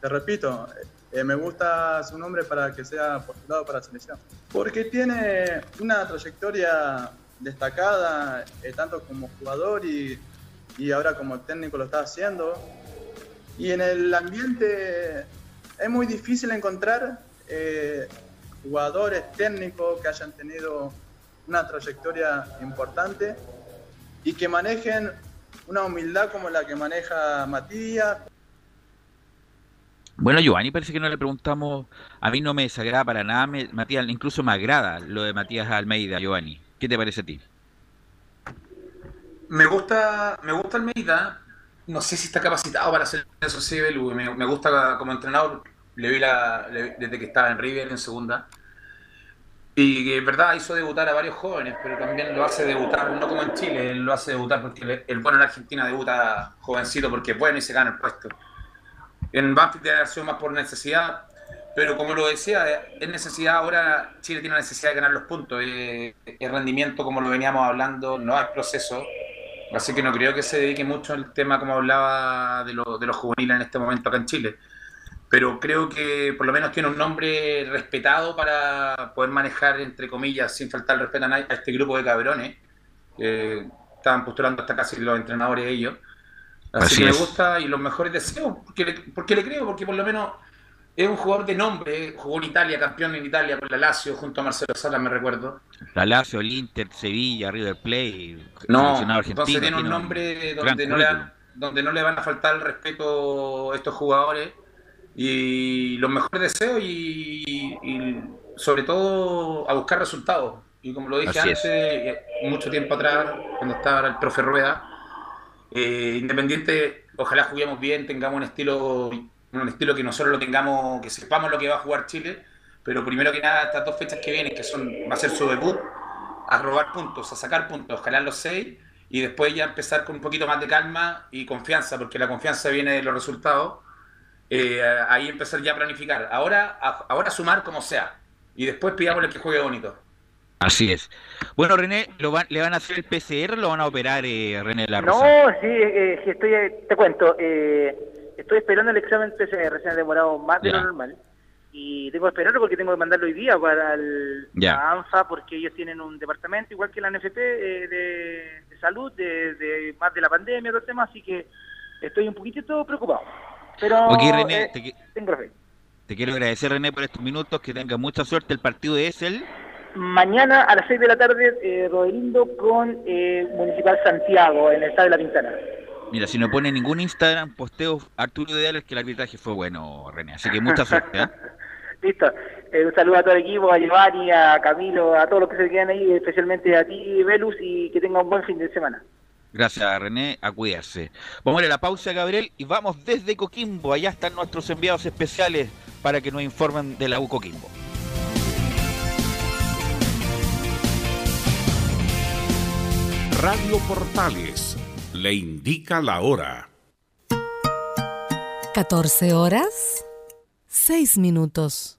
te repito, eh, me gusta su nombre para que sea postulado para la selección. Porque tiene una trayectoria destacada, eh, tanto como jugador y, y ahora como técnico lo está haciendo. Y en el ambiente es muy difícil encontrar eh, jugadores técnicos que hayan tenido una trayectoria importante y que manejen una humildad como la que maneja Matías. Bueno, Giovanni, parece que no le preguntamos, a mí no me desagrada para nada, Matías, incluso me agrada lo de Matías Almeida, Giovanni. ¿Qué te parece a ti? Me gusta, me gusta Almeida. No sé si está capacitado para hacer eso, sí. Me, gusta como entrenador. Le vi la, desde que estaba en River en segunda. Y que, en verdad hizo debutar a varios jóvenes, pero también lo hace debutar, no como en Chile, él lo hace debutar porque el, el bueno en Argentina debuta jovencito porque es bueno y se gana el puesto. En Banfield debe haber sido más por necesidad, pero como lo decía, es necesidad ahora, Chile tiene la necesidad de ganar los puntos. eh, el rendimiento, como lo veníamos hablando, no hay proceso. Así que no creo que se dedique mucho al tema, como hablaba, de, lo- de los juveniles en este momento acá en Chile. Pero creo que por lo menos tiene un nombre respetado para poder manejar, entre comillas, sin faltar el respeto a, nadie, a este grupo de cabrones. que estaban postulando hasta casi los entrenadores ellos. Así, Así que me gusta y los mejores deseos, porque le, porque le creo, porque por lo menos es un jugador de nombre, jugó en Italia, campeón en Italia con la Lazio, junto a Marcelo Salas, me recuerdo. La Lazio, el Inter, Sevilla, River Plate, No, argentino. entonces tiene un nombre donde no, le van, donde no le van a faltar el respeto a estos jugadores y los mejores deseos y, y sobre todo a buscar resultados. Y como lo dije Así antes, es. eh, mucho tiempo atrás, cuando estaba el profe Rueda, eh, Independiente, ojalá juguemos bien, tengamos un estilo, un estilo que nosotros lo tengamos, que sepamos lo que va a jugar Chile, pero primero que nada, estas dos fechas que vienen, que son, va a ser su debut, a robar puntos, a sacar puntos, ojalá los seis, y después ya empezar con un poquito más de calma y confianza, porque la confianza viene de los resultados. Eh, ahí empezar ya a planificar. Ahora, a- ahora sumar como sea, y después pidámosle que juegue bonito. Así es. Bueno, René, ¿lo van- ¿le van a hacer el PCR o lo van a operar, eh, René La No, sí, eh, sí, estoy, eh, te cuento, eh, estoy esperando el examen PCR, se ha demorado más de lo normal. Y tengo que esperarlo porque tengo que mandarlo hoy día para el, ANFA, porque ellos tienen un departamento, igual que la NFP, eh, de, de salud, de, de- más de la pandemia, todo el tema, así que estoy un poquitito preocupado. Pero Ok, René, eh, te, tengo fe. te quiero agradecer, René, por estos minutos. Que tenga mucha suerte. El partido es el. Mañana a las 6 de la tarde, eh, Rodelindo con eh, Municipal Santiago en el Estadio de la Pintana. Mira, si no pone ningún Instagram, posteo Arturo Ideal es que el arbitraje fue bueno, René. Así que mucha suerte. ¿eh? Listo. Eh, un saludo a todo el equipo, a Giovanni, a Camilo, a todos los que se quedan ahí, especialmente a ti, Velus, y que tengan un buen fin de semana. Gracias, René. A cuidarse. Vamos a ir a la pausa, Gabriel, y vamos desde Coquimbo. Allá están nuestros enviados especiales para que nos informen de la U Coquimbo. Radio Portales le indica la hora. 14 horas, 6 minutos.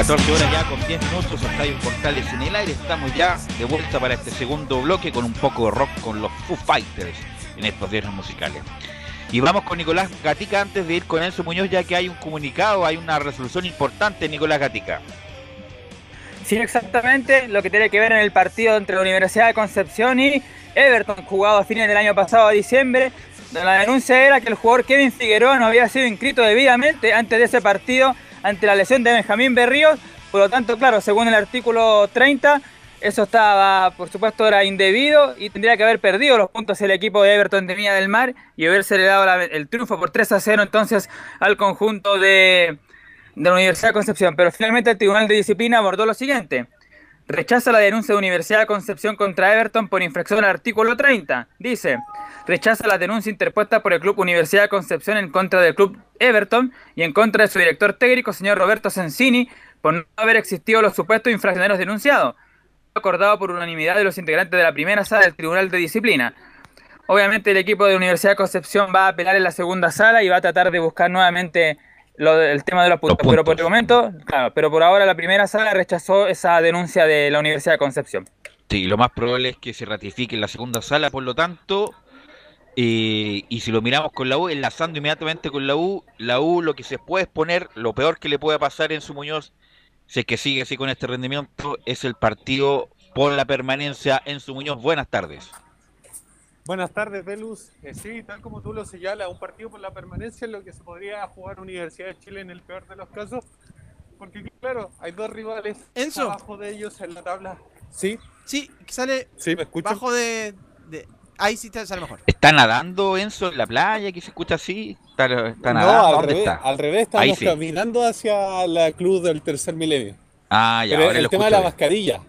14 horas ya con 10 minutos, Estadio Portales en el aire. Estamos ya de vuelta para este segundo bloque con un poco de rock con los Foo Fighters en estos días musicales. Y vamos con Nicolás Gatica antes de ir con Enzo Muñoz, ya que hay un comunicado, hay una resolución importante, Nicolás Gatica. Sí, exactamente lo que tiene que ver en el partido entre la Universidad de Concepción y Everton, jugado a fines del año pasado, a diciembre. La denuncia era que el jugador Kevin Figueroa no había sido inscrito debidamente antes de ese partido ante la lesión de Benjamín Berríos. Por lo tanto, claro, según el artículo 30, eso estaba, por supuesto, era indebido y tendría que haber perdido los puntos el equipo de Everton de Viña del Mar y haberse le dado el triunfo por 3 a 0 entonces al conjunto de, de la Universidad de Concepción. Pero finalmente el Tribunal de Disciplina abordó lo siguiente. Rechaza la denuncia de Universidad de Concepción contra Everton por infracción al artículo 30. Dice, rechaza la denuncia interpuesta por el Club Universidad de Concepción en contra del Club Everton y en contra de su director técnico, señor Roberto Sensini, por no haber existido los supuestos infraccionarios denunciados, acordado por unanimidad de los integrantes de la primera sala del Tribunal de Disciplina. Obviamente el equipo de Universidad de Concepción va a apelar en la segunda sala y va a tratar de buscar nuevamente lo del tema de los puntos. Pero por el momento, claro, pero por ahora la primera sala rechazó esa denuncia de la Universidad de Concepción. Sí, lo más probable es que se ratifique en la segunda sala, por lo tanto, eh, y si lo miramos con la U, enlazando inmediatamente con la U, la U lo que se puede exponer, lo peor que le puede pasar en su Muñoz, si es que sigue así con este rendimiento, es el partido por la permanencia en su Muñoz. Buenas tardes. Buenas tardes, Velus. Eh, sí, tal como tú lo señalas, un partido por la permanencia es lo que se podría jugar Universidad de Chile en el peor de los casos. Porque, claro, hay dos rivales Enzo. abajo de ellos en la tabla. Sí. Sí, sale Sí, ¿me escuchas? bajo de, de- Ahí sí te sale mejor. ¿Está nadando Enzo en la playa? que se escucha así? ¿Está, está No, nadando? al ¿Dónde revés, está? al revés, Ahí estamos sí. caminando hacia la cruz del tercer milenio. Ah, ya, Pero ahora el lo tema de la mascarilla.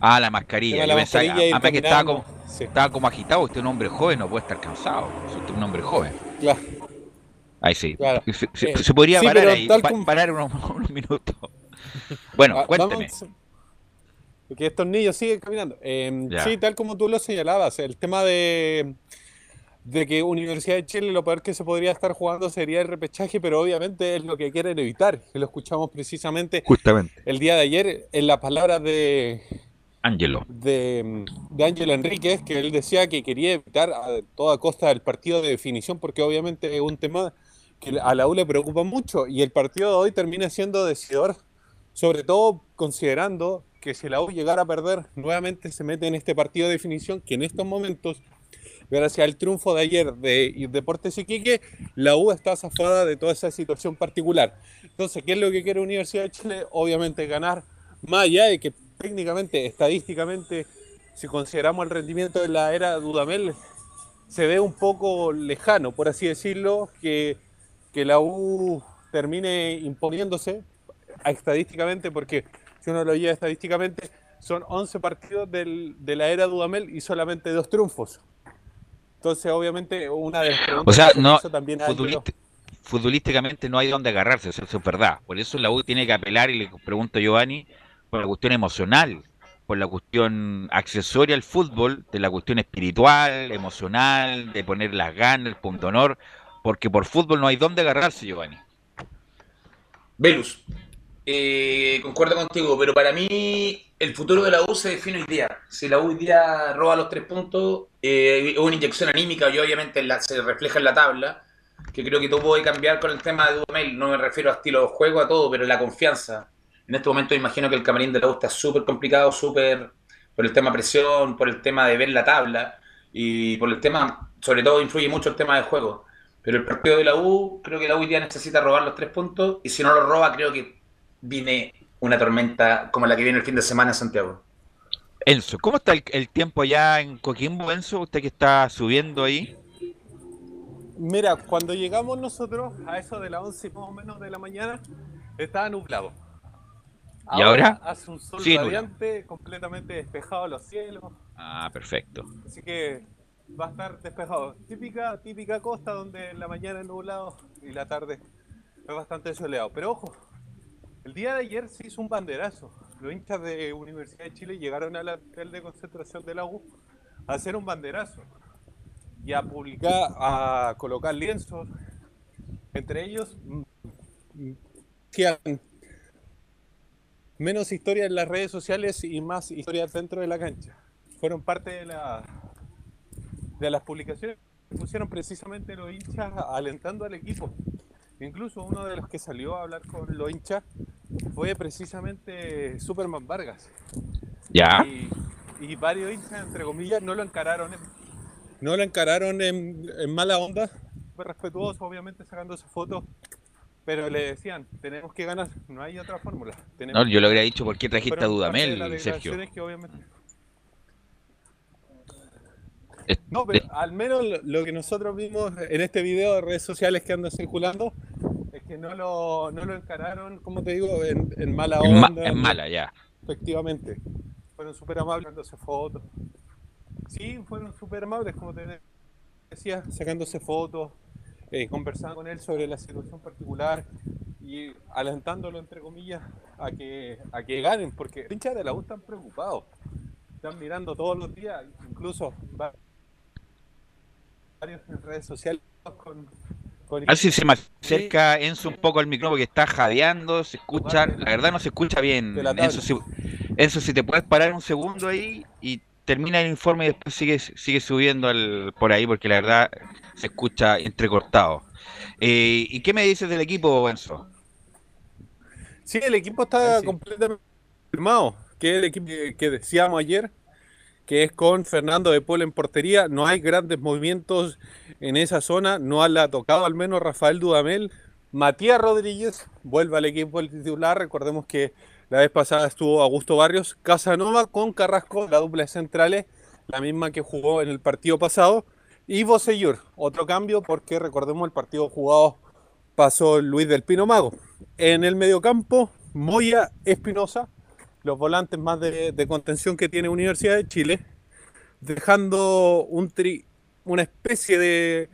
Ah, la mascarilla. La pensaba, mascarilla, además que estaba como, sí. estaba como agitado. Usted es un hombre joven, no puede estar cansado. Usted es un hombre joven. Claro. Ahí sí. Claro. Se, se- Eh, se podría sí, parar pero ahí, tal pa- como- parar unos, unos minutos. Bueno, cuénteme. vamos- Porque estos niños siguen caminando. Eh, Ya. sí, tal como tú lo señalabas, el tema de, de que Universidad de Chile lo peor que se podría estar jugando sería el repechaje, pero obviamente es lo que quieren evitar. Lo escuchamos precisamente Justamente. el día de ayer en las palabras de, Ángelo. de, de Ángelo Enríquez, que él decía que quería evitar a toda costa el partido de definición, porque obviamente es un tema que a la U le preocupa mucho y el partido de hoy termina siendo decidor, sobre todo considerando que si la U llegara a perder, nuevamente se mete en este partido de definición que en estos momentos, gracias al triunfo de ayer de Deportes Iquique, la U está zafada de toda esa situación particular. Entonces, ¿qué es lo que quiere Universidad de Chile? Obviamente ganar, más allá de que técnicamente, estadísticamente, si consideramos el rendimiento de la era Dudamel, se ve un poco lejano, por así decirlo, que, que la U termine imponiéndose estadísticamente, porque si uno lo lleva estadísticamente, son 11 partidos del- de la era Dudamel y solamente dos triunfos. Entonces, obviamente, una de las preguntas O sea, que no, hizo también a Ángelo- futbolísti- futbolísticamente no hay dónde agarrarse, eso, eso es verdad. Por eso la U tiene que apelar, y le pregunto a Giovanni, por la cuestión emocional. por la cuestión accesoria al fútbol, de la cuestión espiritual, emocional, de poner las ganas, el punto honor, porque por fútbol no hay dónde agarrarse, Giovanni. Velus, eh, concuerdo contigo, pero para mí el futuro de la U se define hoy día. Si la U hoy día roba los tres puntos, eh, es una inyección anímica y obviamente se refleja en la tabla, que creo que todo puede cambiar con el tema de Dudamel. No me refiero a estilo de juego, a todo, pero la confianza. En este momento imagino que el camarín de la U está súper complicado, súper por el tema presión, por el tema de ver la tabla y por el tema, sobre todo influye mucho el tema de juego. Pero el partido de la U, creo que la U hoy día necesita robar los tres puntos y si no lo roba, creo que viene una tormenta como la que viene el fin de semana en Santiago. Enzo, ¿cómo está el, el tiempo allá en Coquimbo, Enzo? Usted que está subiendo ahí. Mira, cuando llegamos nosotros a eso de las 11 más o menos de la mañana, estaba nublado. ¿Y ahora? Hace un sol Sigue radiante, completamente despejado los cielos. Ah, perfecto. Así que va a estar despejado. Típica, típica costa donde en la mañana es nublado y la tarde es bastante soleado. Pero ojo, el día de ayer se hizo un banderazo. Los hinchas de Universidad de Chile llegaron al hotel de concentración de la a hacer un banderazo y a publicar, a colocar lienzos. Entre ellos, mm, mm, menos historias en las redes sociales y más historias dentro de la cancha. Fueron parte de, la, de las publicaciones que pusieron precisamente los hinchas alentando al equipo. Incluso uno de los que salió a hablar con los hinchas fue precisamente Superman Vargas. Ya. Y, y varios hinchas, entre comillas, no lo encararon en, no lo encararon en, en mala onda. Fue respetuoso, obviamente, sacando esa foto. Pero le decían, tenemos que ganar, no hay otra fórmula. Tenemos No, yo lo habría dicho, ¿por qué trajiste a Dudamel, Sergio? que obviamente- No, pero al menos lo, que nosotros vimos en este video de redes sociales que anda circulando es que no lo, no lo encararon, como te digo, en, en mala En ma- onda. en mala, ya. Efectivamente. Fueron súper amables sacándose fotos. Sí, fueron súper amables, como te decía, sacándose fotos, eh, conversando con él sobre la situación particular y alentándolo, entre comillas, a que, a que ganen, porque los hinchas de la U están preocupados. Están mirando todos los días, incluso va- varios en redes sociales con... con A ver si se me acerca Enzo un poco al micrófono porque está jadeando, se escucha, la verdad no se escucha bien. Enzo, si, Enzo, si te puedes parar un segundo ahí y termina el informe y después sigue, sigue subiendo al- por ahí porque la verdad se escucha entrecortado. Eh, ¿Y qué me dices del equipo, Enzo? Sí, el equipo está completamente firmado, que es el equipo que, que decíamos ayer, que es con Fernando de Paul en portería. No hay grandes movimientos en esa zona, no le ha tocado al menos Rafael Dudamel. Matías Rodríguez vuelve al equipo titular. Recordemos que la vez pasada estuvo Augusto Barrios, Casanova con Carrasco, la dupla de centrales, la misma que jugó en el partido pasado. Y Bosellur, otro cambio porque recordemos el partido jugado pasó Luis del Pino Mago. En el mediocampo, Moya Espinosa, los volantes más de, contención que tiene Universidad de Chile, dejando un tri- una especie de,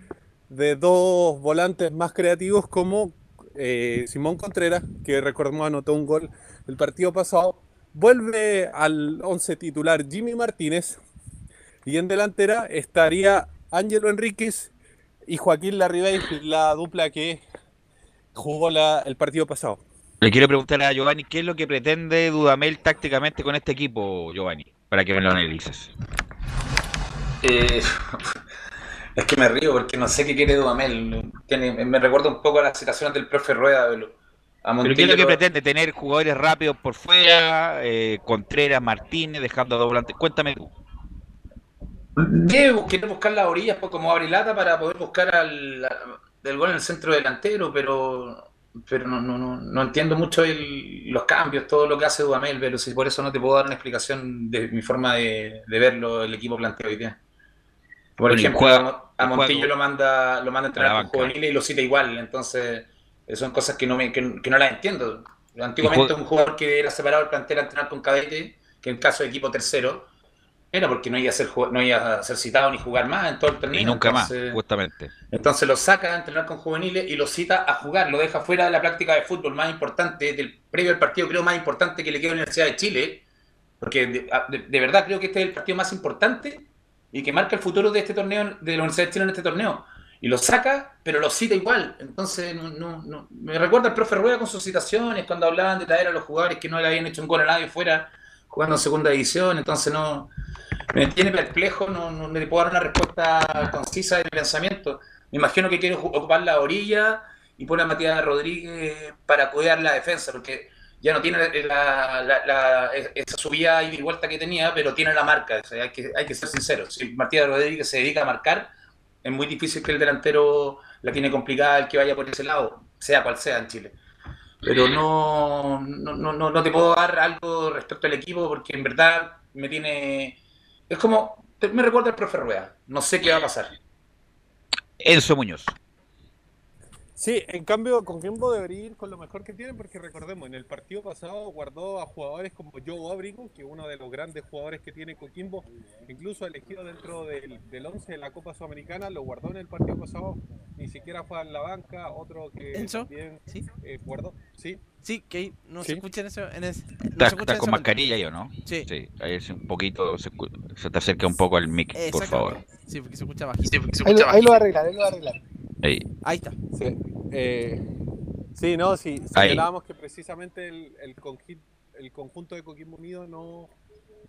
de dos volantes más creativos como eh, Simón Contreras, que recordemos anotó un gol el partido pasado, vuelve al 11 titular Jimmy Martínez y en delantera estaría Ángelo Enríquez y Joaquín Larribey, la dupla que jugó el partido pasado. Le quiero preguntar a Giovanni, ¿qué es lo que pretende Dudamel tácticamente con este equipo, Giovanni? Para que me lo analices. Eh, es que me río porque no sé qué quiere Dudamel. Tiene- me recuerda un poco a las situaciones del profe Rueda. A ¿Pero qué es lo que pretende? ¿Tener jugadores rápidos por fuera? Eh, Contreras, Martínez, dejando a dos volantes. Cuéntame tú. Querer buscar las orillas pues, como abre lata para poder buscar al, del gol en el centro delantero, pero pero no, no, no, no entiendo mucho el- los cambios, todo lo que hace Dudamel, pero si por eso no te puedo dar una explicación de mi forma de, de verlo el equipo planteado hoy día. Por Bueno, ejemplo, juega- a juega Montillo lo manda, lo manda a entrenar con juveniles y lo cita igual, entonces eh, son cosas que no, me, que, que no las entiendo. Antiguamente juega- un jugador que era separado del plantel a entrenar con cadete, que en el caso de equipo tercero, era porque no iba a ser, no iba a ser citado ni jugar más en todo el torneo. Y nunca más, justamente. entonces lo saca a entrenar con juveniles y lo cita a jugar, lo deja fuera de la práctica de fútbol más importante, del previo al partido creo más importante que le queda a la Universidad de Chile, Porque de, de- de verdad creo que este es el partido más importante y que marca el futuro de este torneo, de la Universidad de Chile en este torneo. Y lo saca, pero lo cita igual. Entonces, no, no, no- me recuerda al profe Rueda con sus citaciones, cuando hablaban de traer a los jugadores que no le habían hecho un gol a nadie fuera, jugando en segunda división. Entonces, no me tiene perplejo, no, no le puedo dar una respuesta concisa de mi pensamiento. Me imagino que quiere ocupar la orilla y pone a Matías Rodríguez para cuidar la defensa, porque ya no tiene la, esa subida y vuelta que tenía, pero tiene la marca. Hay, que, hay que ser sinceros. Si Matías Rodríguez se dedica a marcar, es muy difícil que el delantero la tiene complicada el que vaya por ese lado, sea cual sea en Chile. Pero no, no, no, no- te puedo dar algo respecto al equipo porque en verdad me tiene... Es como... Me recuerda al profe Rueda. No sé qué va a pasar. Enzo Muñoz. Sí, en cambio, Coquimbo debería ir con lo mejor que tiene, porque recordemos, en el partido pasado guardó a jugadores como Joe Abrigo, que es uno de los grandes jugadores que tiene Coquimbo, incluso elegido dentro del, del 11 de la Copa Sudamericana, lo guardó en el partido pasado, ni siquiera fue a la banca, otro que ¿Enzo? también eh, guardó, sí. Sí, que no Sí. se escucha en eso. En ese, no se ¿Estás escucha en con mascarilla yo, no? Sí. ahí es un poquito, se, escu- se te acerca un poco al mic, por favor. Sí, porque se escucha bajito. Ahí lo, ahí lo va a arreglar, ahí lo va a arreglar. Ahí. Ahí está. Sí, eh, sí no, sí, Ahí. señalábamos que precisamente el, el, conji- el conjunto de Coquimbo Unido no,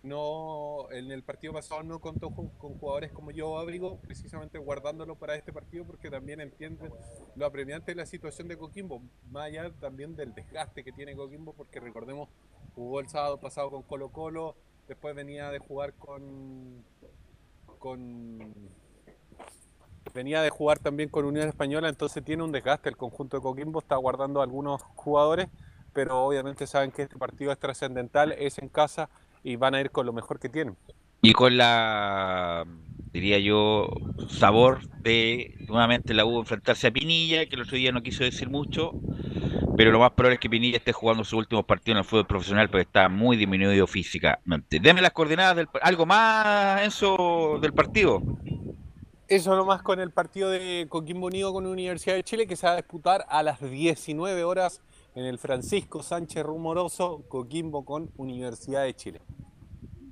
no, en el partido pasado no contó con, con jugadores como yo Abrigo, precisamente guardándolo para este partido porque también entienden lo apremiante de la situación de Coquimbo, más allá también del desgaste que tiene Coquimbo, porque recordemos, jugó el sábado pasado con Colo Colo, después venía de jugar con con venía de jugar también con Unión Española, entonces tiene un desgaste. El conjunto de Coquimbo está guardando algunos jugadores, pero obviamente saben que este partido es trascendental, es en casa y van a ir con lo mejor que tienen. Y con la, diría yo, sabor de nuevamente la U enfrentarse a Pinilla, que el otro día no quiso decir mucho, pero lo más probable es que Pinilla esté jugando sus últimos partidos en el fútbol profesional porque está muy disminuido físicamente. Deme las coordenadas del algo más Enzo del partido. Eso nomás con el partido de Coquimbo Unido con Universidad de Chile que se va a disputar a las 19 horas en el Francisco Sánchez Rumoroso, Coquimbo con Universidad de Chile.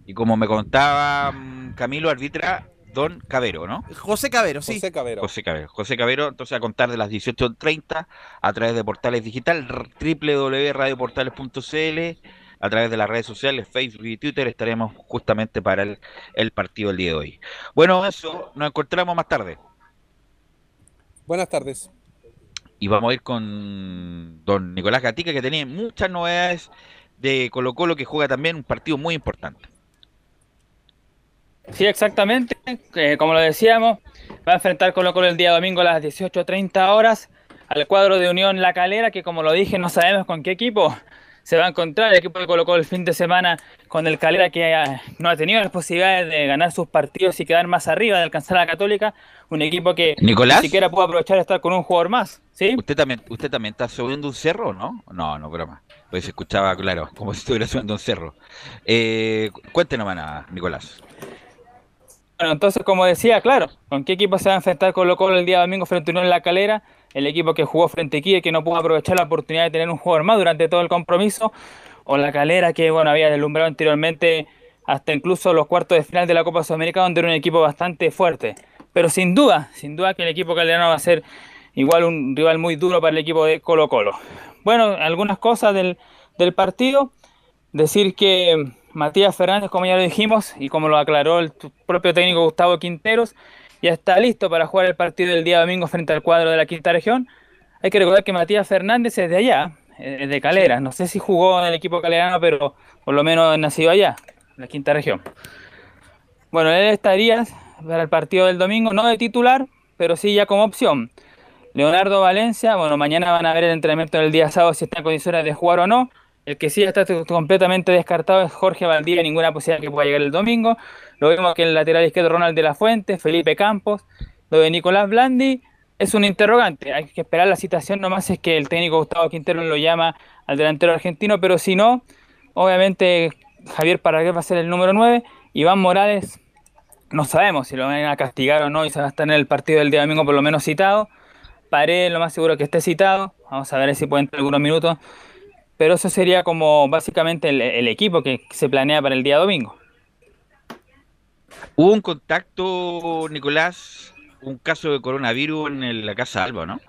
Y como me contaba mm, Camilo, arbitra Don Cabero, ¿no? José Cabero, sí. José Cabero. José Cabero. José Cabero, entonces a contar de las 18.30 a través de portales digital, www.radioportales.cl, a través de las redes sociales, Facebook y Twitter, estaremos justamente para el, el partido del día de hoy. Bueno, eso, nos encontramos más tarde. Buenas tardes. Y vamos a ir con don Nicolás Gatica, que tenía muchas novedades de Colo Colo, que juega también un partido muy importante. Sí, exactamente. Eh, como lo decíamos, va a enfrentar Colo Colo el día domingo a las 18.30 horas al cuadro de Unión La Calera, que como lo dije, no sabemos con qué equipo se va a encontrar el equipo de Colo Colo el fin de semana con el Calera que eh, no ha tenido las posibilidades de ganar sus partidos y quedar más arriba, de alcanzar a la Católica, un equipo que ¿Nicolás? ni siquiera pudo aprovechar de estar con un jugador más. ¿sí? ¿Usted también, usted también está subiendo un cerro, no? No, no, broma. Pues se escuchaba, claro, como si estuviera subiendo un cerro. Eh, cuéntenos, mana, Nicolás. Bueno, entonces, como decía, claro, ¿con qué equipo se va a enfrentar Colo Colo el día domingo frente a Unión La Calera? El equipo que jugó frente a Iquique, que no pudo aprovechar la oportunidad de tener un jugador más durante todo el compromiso, o La Calera, que bueno, había deslumbrado anteriormente hasta incluso los cuartos de final de la Copa Sudamericana, donde era un equipo bastante fuerte. Pero sin duda, sin duda que el equipo calderano va a ser igual un rival muy duro para el equipo de Colo Colo. Bueno, algunas cosas del, del partido. Decir que Matías Fernández, como ya lo dijimos, y como lo aclaró el propio técnico Gustavo Quinteros, ya está listo para jugar el partido del día domingo frente al cuadro de la quinta región. Hay que recordar que Matías Fernández es de allá, es de Calera. No sé si jugó en el equipo calerano, pero por lo menos nacido allá, en la quinta región. Bueno, él estaría para el partido del domingo, no de titular, pero sí ya como opción. Leonardo Valencia, bueno, mañana van a ver el entrenamiento del día sábado si está en condiciones de jugar o no. El que sí está completamente descartado es Jorge Valdivia, ninguna posibilidad que pueda llegar el domingo. Lo vemos que el lateral izquierdo Ronald de la Fuente, Felipe Campos. Lo de Nicolás Blandi es un interrogante. Hay que esperar la citación nomás es que el técnico Gustavo Quintero lo llama al delantero argentino, pero si no, obviamente Javier Paragués va a ser el número 9. Iván Morales, no sabemos si lo van a castigar o no y se va a estar en el partido del día domingo por lo menos citado. Paredes, lo más seguro que esté citado. Vamos a ver si puede entrar algunos minutos. Pero eso sería como básicamente el, el equipo que se planea para el día domingo. Hubo un contacto, Nicolás, un caso de coronavirus en el- la Casa Alba, ¿no?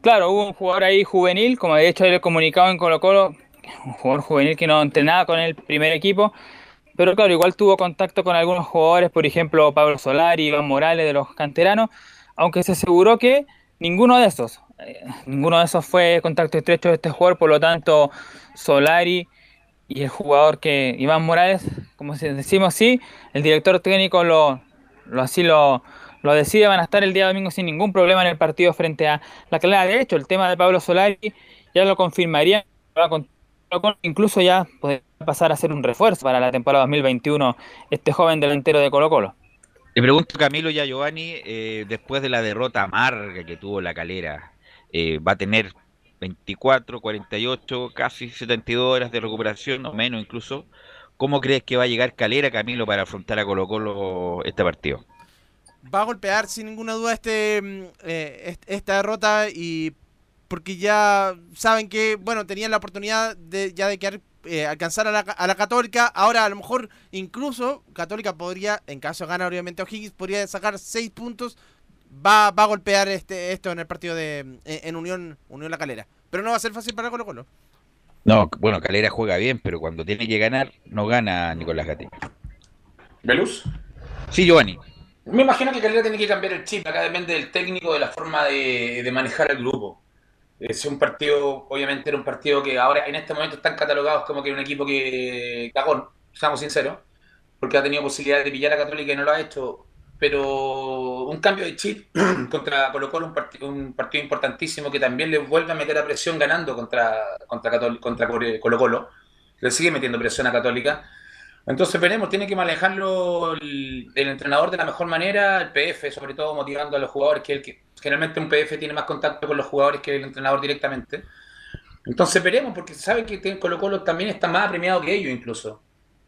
Claro, hubo un jugador ahí juvenil, como de hecho he comunicado en Colo Colo, un jugador juvenil que no entrenaba con el primer equipo, pero claro, igual tuvo contacto con algunos jugadores, por ejemplo Pablo Solari, Iván Morales de los canteranos, aunque se aseguró que ninguno de esos, ninguno de esos fue contacto estrecho de este jugador, por lo tanto Solari y el jugador que Iván Morales, como decimos sí, el director técnico lo, así lo, decide, van a estar el día domingo sin ningún problema en el partido frente a la Calera. De hecho, el tema de Pablo Solari ya lo confirmaría, incluso ya podría pasar a ser un refuerzo para la temporada 2021 este joven delantero de Colo Colo. Le pregunto Camilo y a Giovanni, eh, después de la derrota amarga que tuvo la calera, eh, ¿va a tener 24, 48, casi 72 horas de recuperación, o menos incluso? ¿Cómo crees que va a llegar Calera, Camilo, para afrontar a Colo Colo este partido? va a golpear sin ninguna duda este, mm, eh, est- esta derrota y porque ya saben que bueno tenían la oportunidad de ya de quedar eh, alcanzar a la, a la Católica ahora a lo mejor incluso Católica podría en caso de ganar obviamente O'Higgins podría sacar seis puntos va, va a golpear este esto en el partido de en, Unión Unión La Calera pero no va a ser fácil para Colo Colo No, bueno, Calera juega bien, pero cuando tiene que ganar, no gana Nicolás Gatica. ¿Velus? Sí, Giovanni. Me imagino que Calera tiene que cambiar el chip. Acá depende del técnico, de la forma de, de manejar el grupo. Es un partido, obviamente era un partido que ahora en este momento están catalogados como que un equipo que cagón, seamos sinceros, porque ha tenido posibilidad de pillar a Católica y no lo ha hecho. Pero un cambio de chip contra Colo Colo, un, parti- un partido importantísimo que también le vuelve a meter a presión ganando contra, contra, Colo Colo. Le sigue metiendo presión a Católica. Entonces veremos, tiene que manejarlo el, entrenador de la mejor manera, el PF, sobre todo motivando a los jugadores, que, el que generalmente un PF tiene más contacto con los jugadores que el entrenador directamente. Entonces veremos, porque sabe que Colo Colo también está más apremiado que ellos incluso.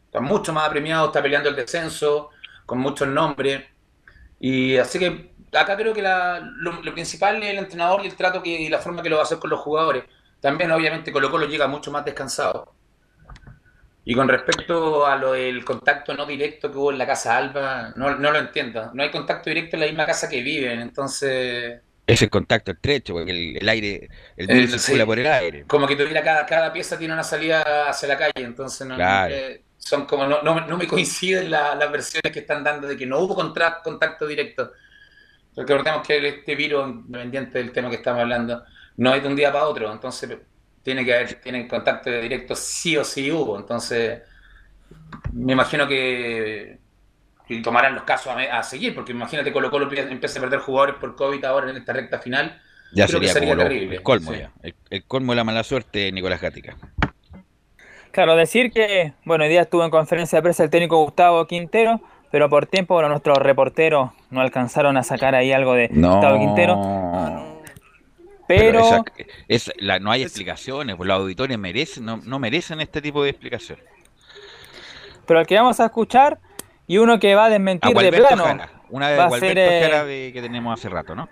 Está mucho más apremiado, está peleando el descenso, con muchos nombres. Y así que acá creo que la- lo, lo principal es el entrenador y el trato que, y la forma que lo va a hacer con los jugadores. También obviamente Colo Colo llega mucho más descansado. Y con respecto a lo del contacto no directo que hubo en la casa Alba, no, no lo entiendo. No hay contacto directo en la misma casa que viven, entonces... Es el contacto estrecho, porque el, el aire, el Eh, virus circula sí. por el aire. Como que tuviera cada, cada pieza tiene una salida hacia la calle, entonces no, Claro. eh, son como no, no, no me coinciden la- las versiones que están dando de que no hubo contra- contacto directo. Recordemos que este virus, independiente del tema que estamos hablando, no es de un día para otro, entonces tiene que haber tiene contacto directo sí o sí hubo, entonces me imagino que, que tomarán los casos a, seguir, porque imagínate Colo Colo empie- empieza a perder jugadores por COVID ahora en esta recta final, Ya creo que sería, sería como lo- terrible. el colmo Sí. ya. El, el colmo de la mala suerte de Nicolás Gatica. Claro, decir que, bueno, hoy día estuvo en conferencia de prensa el técnico Gustavo Quintero, pero por tiempo, bueno, nuestros reporteros no alcanzaron a sacar ahí algo de Gustavo Quintero. Pero, esa- es, la, no hay explicaciones, pues los auditores merecen, no, no merecen este tipo de explicaciones. pero el que vamos a escuchar y uno que va a A desmentir de Gualberto plano Jara, una de va a Gualberto ser, eh, Jara de- que tenemos hace rato, ¿no?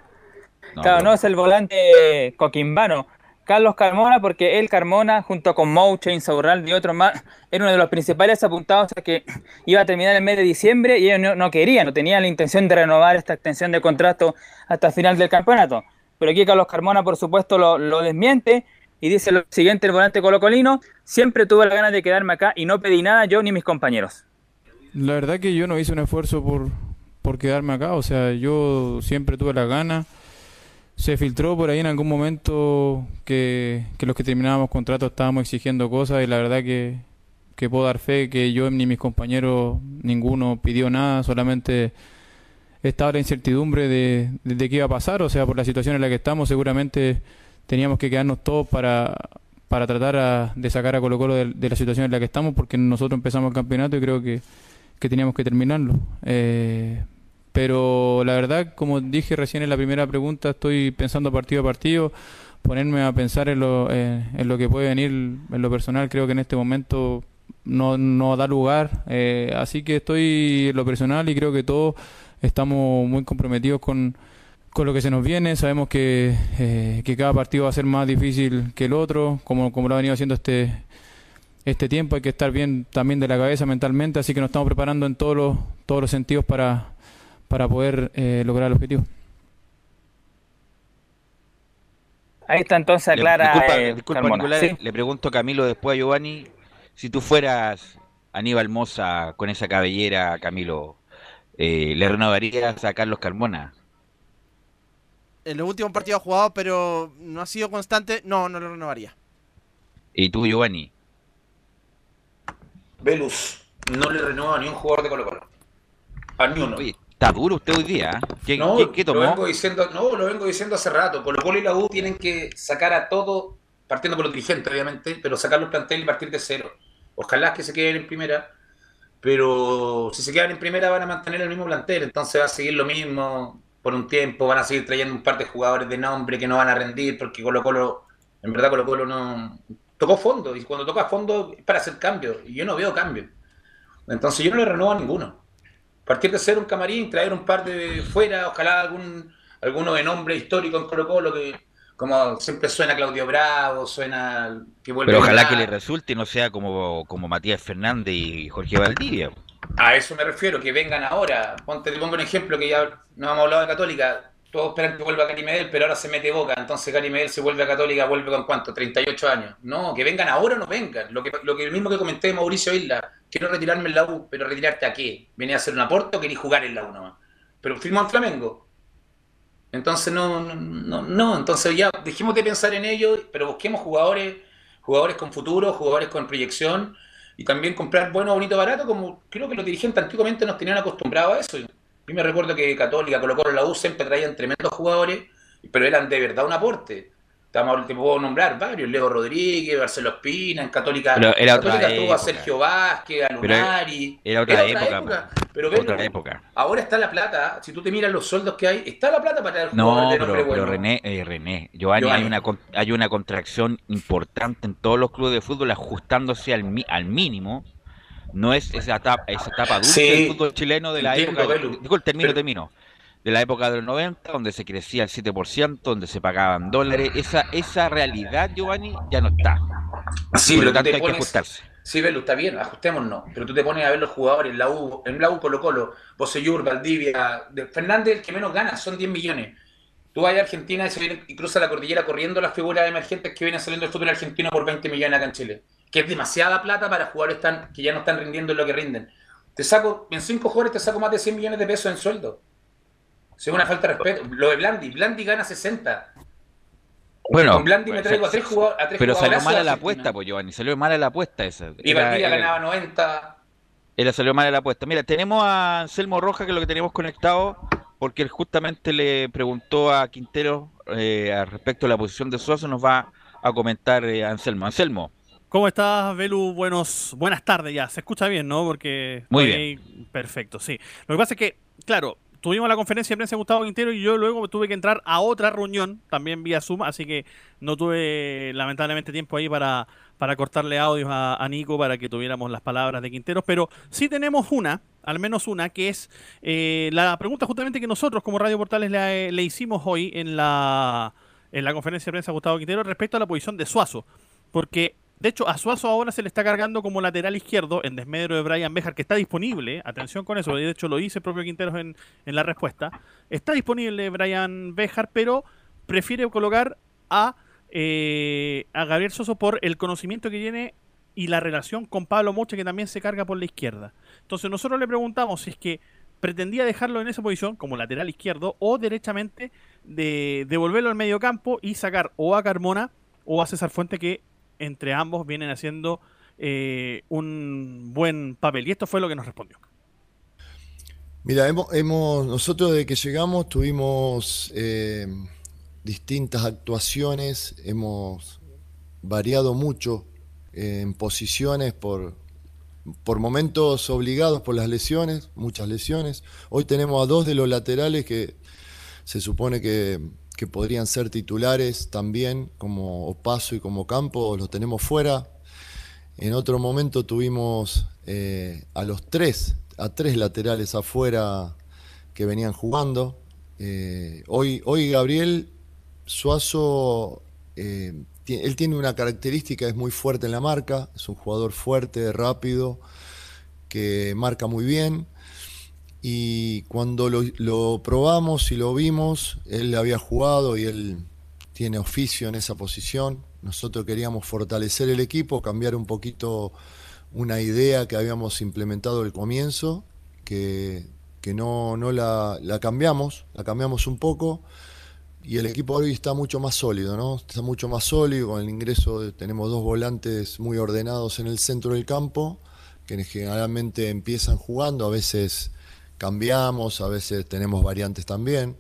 No, claro, pero- no es el volante coquimbano. Carlos Carmona, porque él, Carmona, junto con Mouche, Insaurralde y otros más, era uno de los principales apuntados a que iba a terminar el mes de diciembre y ellos no, querían, no tenían la intención de renovar esta extensión de contrato hasta el final del campeonato. Pero aquí Carlos Carmona, por supuesto, lo, desmiente y dice lo siguiente: el volante colocolino, siempre tuve la ganas de quedarme acá y no pedí nada yo ni mis compañeros. La verdad que yo no hice un esfuerzo por, por quedarme acá, o sea, yo siempre tuve las ganas. Se filtró por ahí en algún momento que, que los que terminábamos contrato estábamos exigiendo cosas y la verdad que, que puedo dar fe que yo ni mis compañeros, ninguno pidió nada, solamente estaba la incertidumbre de, de, qué iba a pasar, o sea, por la situación en la que estamos seguramente teníamos que quedarnos todos para, para tratar de sacar a Colo Colo de, de la situación en la que estamos porque nosotros empezamos el campeonato y creo que, que teníamos que terminarlo. Eh, pero la verdad, como dije recién en la primera pregunta, estoy pensando partido a partido, ponerme a pensar en lo, en lo que puede venir en lo personal, creo que en este momento no, no da lugar. eh, así que estoy en lo personal y creo que todos estamos muy comprometidos con, con lo que se nos viene. Sabemos que, eh, que cada partido va a ser más difícil que el otro, como, como lo ha venido haciendo este, este tiempo. Hay que estar bien también de la cabeza mentalmente, así que nos estamos preparando en todos los, todos los sentidos para, para poder eh, lograr el objetivo. Ahí está entonces Le- Clara. disculpa, eh, disculpa, Carmona. Nicolás, Sí. le pregunto a Camilo después a Giovanni, si tú fueras Aníbal Moza con esa cabellera, Camilo, eh, ¿le renovarías a Carlos Carmona? En los últimos partidos ha jugado, pero no ha sido constante. No, no lo renovaría. ¿Y tú, Giovanni? Velus, no le renueva a ni un jugador de Colo Colo. A ni uno. Está duro usted hoy día. ¿eh? ¿Qué, no, qué- qué tomó? Lo vengo diciendo, no, lo vengo diciendo hace rato. Colo Colo y la U tienen que sacar a todo, partiendo por los dirigentes, obviamente, pero sacar los planteles y partir de cero. Ojalá que se queden en primera, pero si se quedan en primera van a mantener el mismo plantel, entonces va a seguir lo mismo por un tiempo, van a seguir trayendo un par de jugadores de nombre que no van a rendir, porque Colo Colo, en verdad Colo Colo no tocó fondo, y cuando toca fondo es para hacer cambios, y yo no veo cambios. Entonces yo no le renuevo a ninguno partir de ser un camarín, traer un par de fuera, ojalá algún alguno de nombre histórico en Colo Colo que como siempre suena Claudio Bravo, suena que vuelve Pero ojalá a que le resulte y no sea como, como Matías Fernández y Jorge Valdivia. A eso me refiero, que vengan ahora. Ponte, te pongo un ejemplo que ya no hemos hablado de Católica. Todos esperan que vuelva Cari Medel, pero ahora se mete Boca. Entonces Cari Medel se vuelve a Católica, vuelve con cuánto, 38 años. No, que vengan ahora o no vengan. Lo que, lo que mismo que comenté de Mauricio Isla, quiero retirarme en la U, pero retirarte a qué? ¿Venía a hacer un aporte o querías jugar en la U nomás? Pero firmó en Flamengo. Entonces no, no, no, entonces ya dejemos de pensar en ello, pero busquemos jugadores, jugadores con futuro, jugadores con proyección y también comprar bueno, bonito, barato, como creo que los dirigentes antiguamente nos tenían acostumbrados a eso. Yo me recuerdo que Católica, Colo Colo, la U siempre traían tremendos jugadores, pero eran de verdad un aporte. Estamos, te puedo nombrar varios, Leo Rodríguez, Marcelo Espina, en Católica, Pero era en otra Católica tuvo a. Sergio Vázquez, a Lunari. era otra época, Pero Otra ven, época. ahora está la plata, si tú te miras los sueldos que hay, está la plata para el No, pero, pero bueno. René, eh, René, Giovanni, Giovanni. Hay, una, hay una contracción importante en todos los clubes de fútbol ajustándose al, mi- al mínimo. No es esa etapa, esa etapa dulce Sí, del fútbol chileno de la entiendo, época, Belu. digo el término, termino, de la época de los 90, donde se crecía el 7%, donde se pagaban dólares. Esa, esa realidad, Giovanni, ya no está. Sí, Por lo tanto te hay que ajustarse. Sí, Belu, está bien, ajustémonos. Pero tú te pones a ver los jugadores en la U, en la U Colo Colo, Bosellur, Valdivia, de Fernández, el que menos gana, son 10 millones. Tú vas a Argentina y, se viene- y cruza la cordillera corriendo las figuras emergentes que vienen saliendo del fútbol argentino por 20 millones acá en Chile. Que es demasiada plata para jugadores tan, que ya no están rindiendo en lo que rinden. Te saco, en cinco jugadores te saco más de 100 millones de pesos en sueldo. Es una falta de respeto. Lo de Blandi, Blandi gana 60. Bueno, Con Blandi me traigo a tres jugadores. A tres pero salió mala la apuesta, pues Giovanni, salió mala la apuesta esa. Y Valdivia era- ganaba 90. Era salió mal la apuesta. Mira, tenemos a Anselmo Roja, que es lo que tenemos conectado, porque él justamente le preguntó a Quintero eh, al respecto de la posición de Suazo, nos va a comentar eh, Anselmo. Anselmo, ¿Cómo estás, Belu? Buenos, buenas tardes ya. Se escucha bien, ¿no? Porque Muy ahí- Perfecto, sí. Lo que pasa es que, claro, tuvimos la conferencia de prensa de Gustavo Quintero y yo luego tuve que entrar a otra reunión, también vía Zoom, así que no tuve lamentablemente tiempo ahí para, para cortarle audios a, Nico para que tuviéramos las palabras de Quinteros, pero sí tenemos una, al menos una, que es eh, la pregunta justamente que nosotros como Radio Portales le, le hicimos hoy en la, en la conferencia de prensa de Gustavo Quintero respecto a la posición de Suazo. Porque, de hecho, a Suazo ahora se le está cargando como lateral izquierdo en desmedro de Brian Bejar, que está disponible. Atención con eso, de hecho lo dice el propio Quinteros en, en la respuesta. Está disponible Brian Bejar, pero prefiere colocar a, eh, a Gabriel Soso por el conocimiento que tiene y la relación con Pablo Mocha, que también se carga por la izquierda. Entonces, nosotros le preguntamos si es que pretendía dejarlo en esa posición como lateral izquierdo o derechamente de devolverlo al medio campo y sacar o a Carmona o a César Fuente que entre ambos vienen haciendo eh, un buen papel. Y esto fue lo que nos respondió. Mira, hemos, nosotros desde que llegamos tuvimos eh, distintas actuaciones, hemos variado mucho eh, en posiciones por, por momentos obligados por las lesiones, muchas lesiones. Hoy tenemos a dos de los laterales que se supone que, que podrían ser titulares también, como Opaso y como Campo, los tenemos fuera. En otro momento tuvimos eh, a los tres, a tres laterales afuera que venían jugando. Eh, hoy, hoy Gabriel Suazo, eh, él tiene una característica, es muy fuerte en la marca, es un jugador fuerte, rápido, que marca muy bien. Y cuando lo, probamos y lo vimos, él había jugado y él tiene oficio en esa posición. Nosotros queríamos fortalecer el equipo, cambiar un poquito una idea que habíamos implementado al comienzo, que, que no, no la, la cambiamos, la cambiamos un poco y el equipo hoy está mucho más sólido, ¿no? Está mucho más sólido, con el ingreso tenemos dos volantes muy ordenados en el centro del campo, que generalmente empiezan jugando, a veces cambiamos, a veces tenemos variantes también,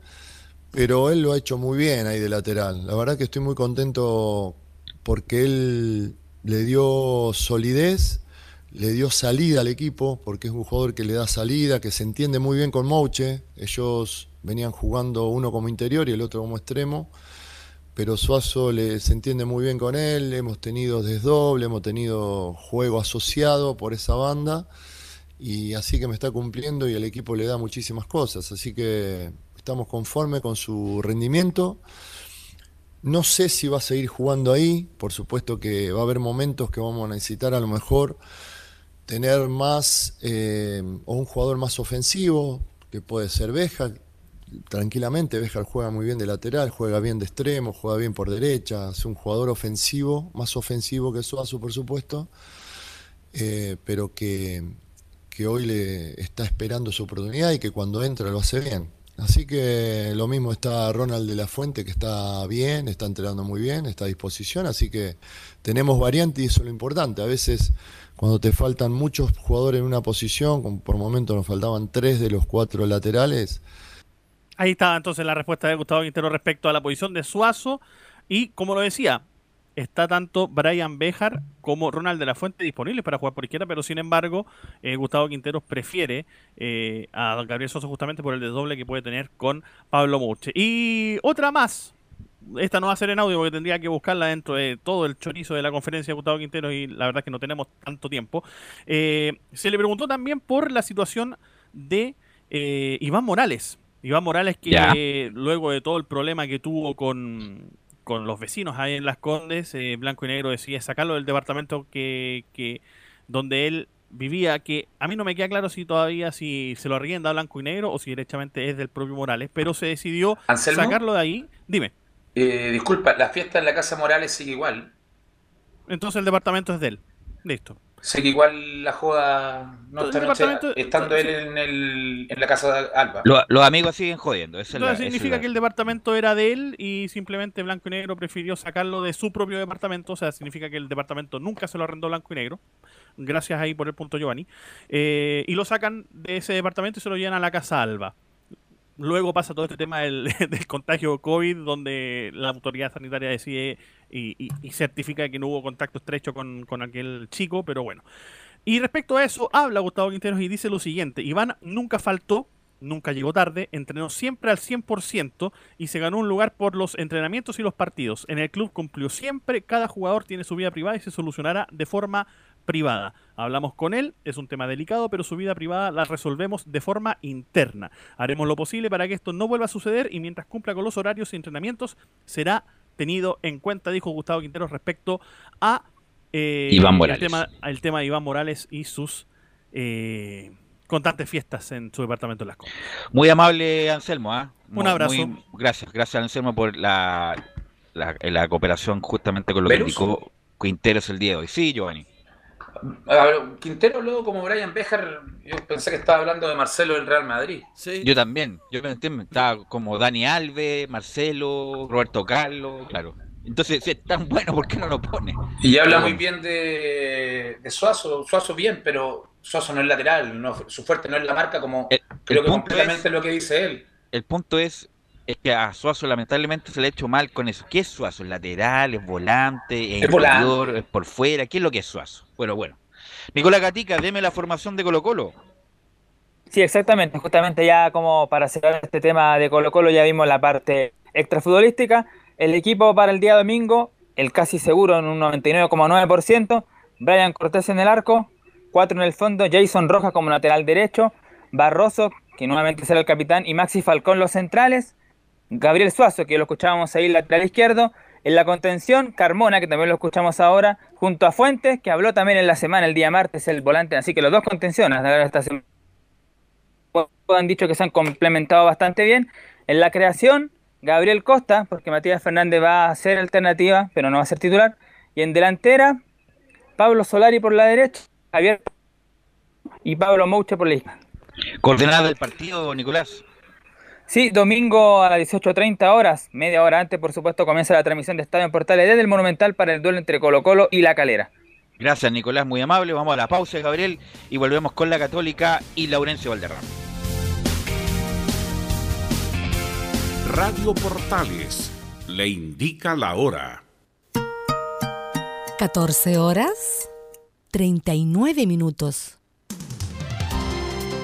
pero él lo ha hecho muy bien ahí de lateral. La verdad que estoy muy contento porque él le dio solidez, le dio salida al equipo, porque es un jugador que le da salida, que se entiende muy bien con Mouche. Ellos venían jugando uno como interior y el otro como extremo, pero Suazo le, se entiende muy bien con él. Hemos tenido desdoble, hemos tenido juego asociado por esa banda, y así que me está cumpliendo y el equipo le da muchísimas cosas. Así que estamos conformes con su rendimiento. No sé si va a seguir jugando ahí, por supuesto que va a haber momentos que vamos a necesitar a lo mejor tener más eh, o un jugador más ofensivo, que puede ser Beja. Tranquilamente, Beja juega muy bien de lateral, juega bien de extremo, juega bien por derecha, es un jugador ofensivo, más ofensivo que Suazo, por supuesto, eh, pero que, que hoy le está esperando su oportunidad y que cuando entra lo hace bien. Así que lo mismo está Ronald de la Fuente, que está bien, está entrenando muy bien, está a disposición, así que tenemos variante y eso es lo importante. A veces cuando te faltan muchos jugadores en una posición, como por momento nos faltaban tres de los cuatro laterales, Ahí está entonces la respuesta de Gustavo Quintero respecto a la posición de Suazo. Y como lo decía, está tanto Brian Bejar como Ronald de la Fuente disponibles para jugar por izquierda, pero sin embargo, eh, Gustavo Quinteros prefiere eh, a Gabriel Suazo justamente por el desdoble que puede tener con Pablo Mouche. Y otra más. Esta no va a ser en audio porque tendría que buscarla dentro de todo el chorizo de la conferencia de Gustavo Quinteros y la verdad es que no tenemos tanto tiempo. Eh, se le preguntó también por la situación de Iván Morales. Iván Morales que luego de todo el problema que tuvo con, con los vecinos ahí en Las Condes, eh, Blanco y Negro decide sacarlo del departamento que, que donde él vivía, que a mí no me queda claro si todavía si se lo arrienda a Blanco y Negro o si directamente es del propio Morales, pero se decidió ¿Anselmo? sacarlo de ahí. Dime, Eh, disculpa, la fiesta en la Casa Morales sigue igual. entonces el departamento es de él. Listo. Sigue igual la joda no departamento- estando él en, el, en la Casa de Alba. Lo- los amigos siguen jodiendo. Esa es la- es significa la- que el departamento era de él y simplemente Blanco y Negro prefirió sacarlo de su propio departamento. O sea, significa que el departamento nunca se lo arrendó Blanco y Negro. Gracias ahí por el punto Giovanni. Eh, y lo sacan de ese departamento y se lo llevan a la Casa Alba. Luego pasa todo este tema del, del contagio COVID, donde la autoridad sanitaria decide y, y- certifica que no hubo contacto estrecho con, con aquel chico, pero bueno. Y respecto a eso, habla Gustavo Quinteros y dice lo siguiente: Iván nunca faltó, nunca llegó tarde, entrenó siempre al 100% y se ganó un lugar por los entrenamientos y los partidos. En el club cumplió siempre, cada jugador tiene su vida privada y se solucionará de forma privada. Hablamos con él, es un tema delicado, pero su vida privada la resolvemos de forma interna. Haremos lo posible para que esto no vuelva a suceder y mientras cumpla con los horarios y entrenamientos será tenido en cuenta, dijo Gustavo Quinteros respecto a eh, Iván el Morales. tema, el tema de Iván Morales y sus eh, constantes fiestas en su departamento de Las Condes. Muy amable, Anselmo. ¿ah? Un abrazo. muy- gracias, gracias, Anselmo, por la, la, la cooperación justamente con lo que indicó Quinteros el día de hoy. Sí, Giovanni. A ver, Quintero luego como Brian Bejar, yo pensé que estaba hablando de Marcelo del Real Madrid. Yo también. Yo me entiendo. Estaba como Dani Alves, Marcelo, Roberto Carlos, claro. Entonces, si es tan bueno, ¿por qué no lo pone? Y habla muy bien de, de Suazo, Suazo bien, pero Suazo no es lateral, no, su fuerte no es la marca como creo que punto completamente lo que dice él. El punto es, es que a Suazo lamentablemente se le ha hecho mal con eso. ¿Qué es Suazo? ¿Es lateral? ¿Es volante? ¿Es, Es volante. interior? ¿Es por fuera? ¿Qué es lo que es Suazo? Bueno, bueno. Nicolás Gatica, deme la formación de Colo Colo. Sí, exactamente. Justamente ya como para cerrar este tema de Colo Colo ya vimos la parte extrafutbolística. El equipo para el día domingo, el casi seguro en un 99,9%. Brian Cortés en el arco, cuatro en el fondo, Jason Rojas como lateral derecho, Barroso, que nuevamente será el capitán, y Maxi Falcón los centrales. Gabriel Suazo, que lo escuchábamos ahí lateral izquierdo. En la contención, Carmona, que también lo escuchamos ahora, junto a Fuentes, que habló también en la semana, el día martes, el volante. Así que los dos contenciones de esta semana han dicho que se han complementado bastante bien. En la creación, Gabriel Costa, porque Matías Fernández va a ser alternativa, pero no va a ser titular. Y en delantera, Pablo Solari por la derecha, Javier y Pablo Mouche por la izquierda. Coordenada del partido, Nicolás. Sí, domingo a las 18.30 horas, media hora antes, por supuesto, comienza la transmisión de Estadio en Portales desde el Monumental para el duelo entre Colo Colo y La Calera. Gracias, Nicolás, muy amable. Vamos a la pausa, Gabriel, y volvemos con la Católica y Laurencio Valderrama. Radio Portales le indica la hora. 14 horas 39 minutos.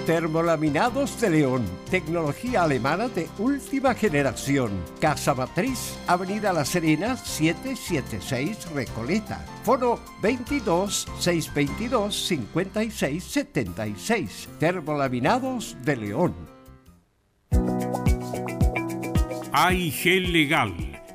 Termolaminados de León, tecnología alemana de última generación. Casa Matriz, Avenida La Serena, 776 Recoleta. Foro 22 622 56 76. Termolaminados de León. AIG Legal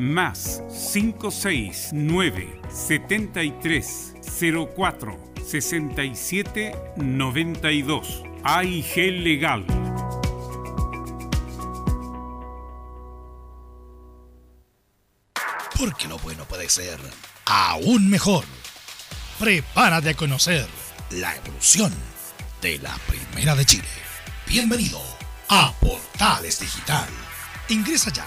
más 569 73 04 67 92 AIG Legal. Porque lo bueno puede ser aún mejor. Prepárate a conocer la evolución de la Primera de Chile. Bienvenido a Portales Digital. Ingresa ya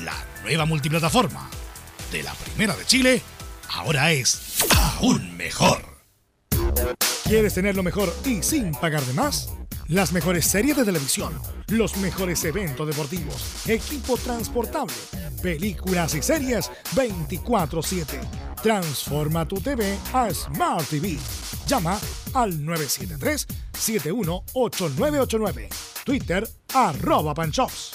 La nueva multiplataforma de la Primera de Chile ahora es aún mejor. ¿Quieres tener lo mejor y sin pagar de más? Las mejores series de televisión, los mejores eventos deportivos, equipo transportable, películas y series 24/7. Transforma tu TV a Smart TV. Llama al 973-718989. Twitter arroba panchops.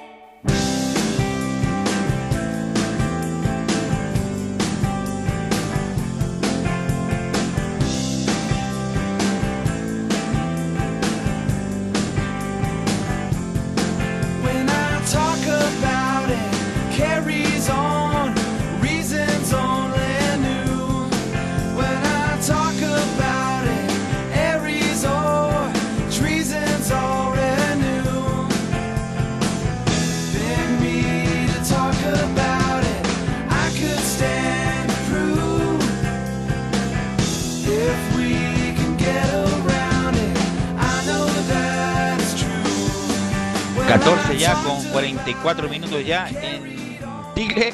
14 ya con 44 minutos ya en Tigre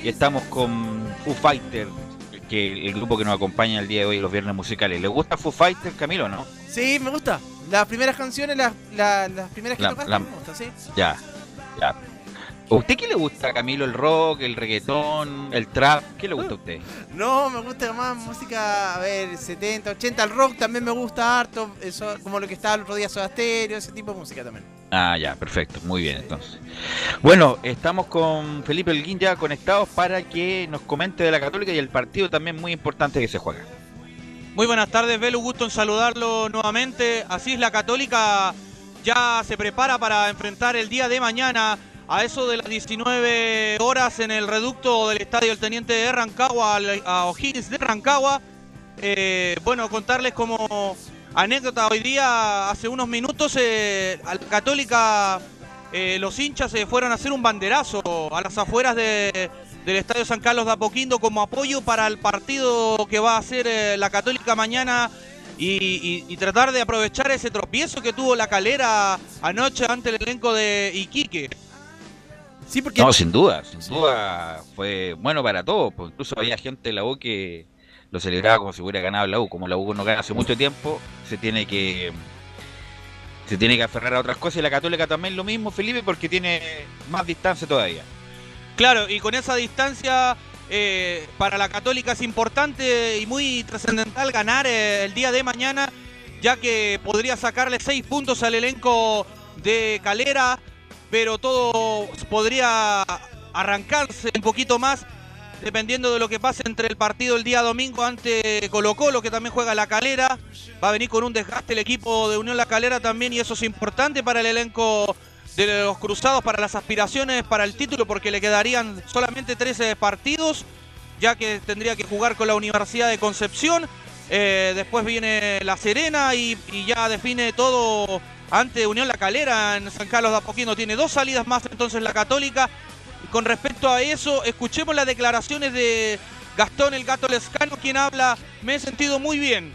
y estamos con Foo Fighter, que el grupo que nos acompaña el día de hoy, los viernes musicales. ¿Le gusta Foo Fighter, Camilo, no? Sí, me gusta. Las primeras canciones, las, la- las primeras que La- tocaste, la- me gustan, sí. Ya, ya. ¿A usted qué le gusta, Camilo? ¿El rock, el reggaetón, el trap? ¿Qué le gusta a usted? No, me gusta más música, a ver, 70, 80, el rock también me gusta harto, eso, como lo que estaba el otro día Soda Stereo, ese tipo de música también. Ah, ya, perfecto, muy bien entonces. Bueno, estamos con Felipe Elguín ya conectados para que nos comente de la Católica y el partido también muy importante que se juega. Muy buenas tardes, Belu, gusto en saludarlo nuevamente. Así es, la Católica ya se prepara para enfrentar el día de mañana a eso de las 19 horas en el reducto del estadio El Teniente de Rancagua, a O'Higgins de Rancagua. Eh, bueno, contarles como anécdota hoy día, hace unos minutos, eh, a la Católica, eh, los hinchas se fueron a hacer un banderazo a las afueras de- del Estadio San Carlos de Apoquindo como apoyo para el partido que va a hacer eh, la Católica mañana y, y- y tratar de aprovechar ese tropiezo que tuvo la calera anoche ante el elenco de Iquique. Sí, porque No, sin duda, sin duda fue bueno para todos. incluso había gente de la U que lo celebraba como si hubiera ganado la U. Como la U no gana hace mucho tiempo, se tiene que se tiene que aferrar a otras cosas. Y la Católica también lo mismo, Felipe, porque tiene más distancia todavía. Claro, y con esa distancia eh, para la Católica es importante y muy trascendental ganar eh, el día de mañana, ya que podría sacarle seis puntos al elenco de Calera, pero todo podría arrancarse un poquito más dependiendo de lo que pase entre el partido el día domingo ante Colo Colo, que también juega la Calera. Va a venir con un desgaste el equipo de Unión La Calera también y eso es importante para el elenco de los Cruzados, para las aspiraciones, para el título, porque le quedarían solamente 13 partidos, ya que tendría que jugar con la Universidad de Concepción. Eh, después viene La Serena y, y ya define todo ante Unión La Calera en San Carlos de Apoquindo. Tiene dos salidas más entonces la Católica. Con respecto a eso, escuchemos las declaraciones de Gastón el Gato Lescano, quien habla, me he sentido muy bien.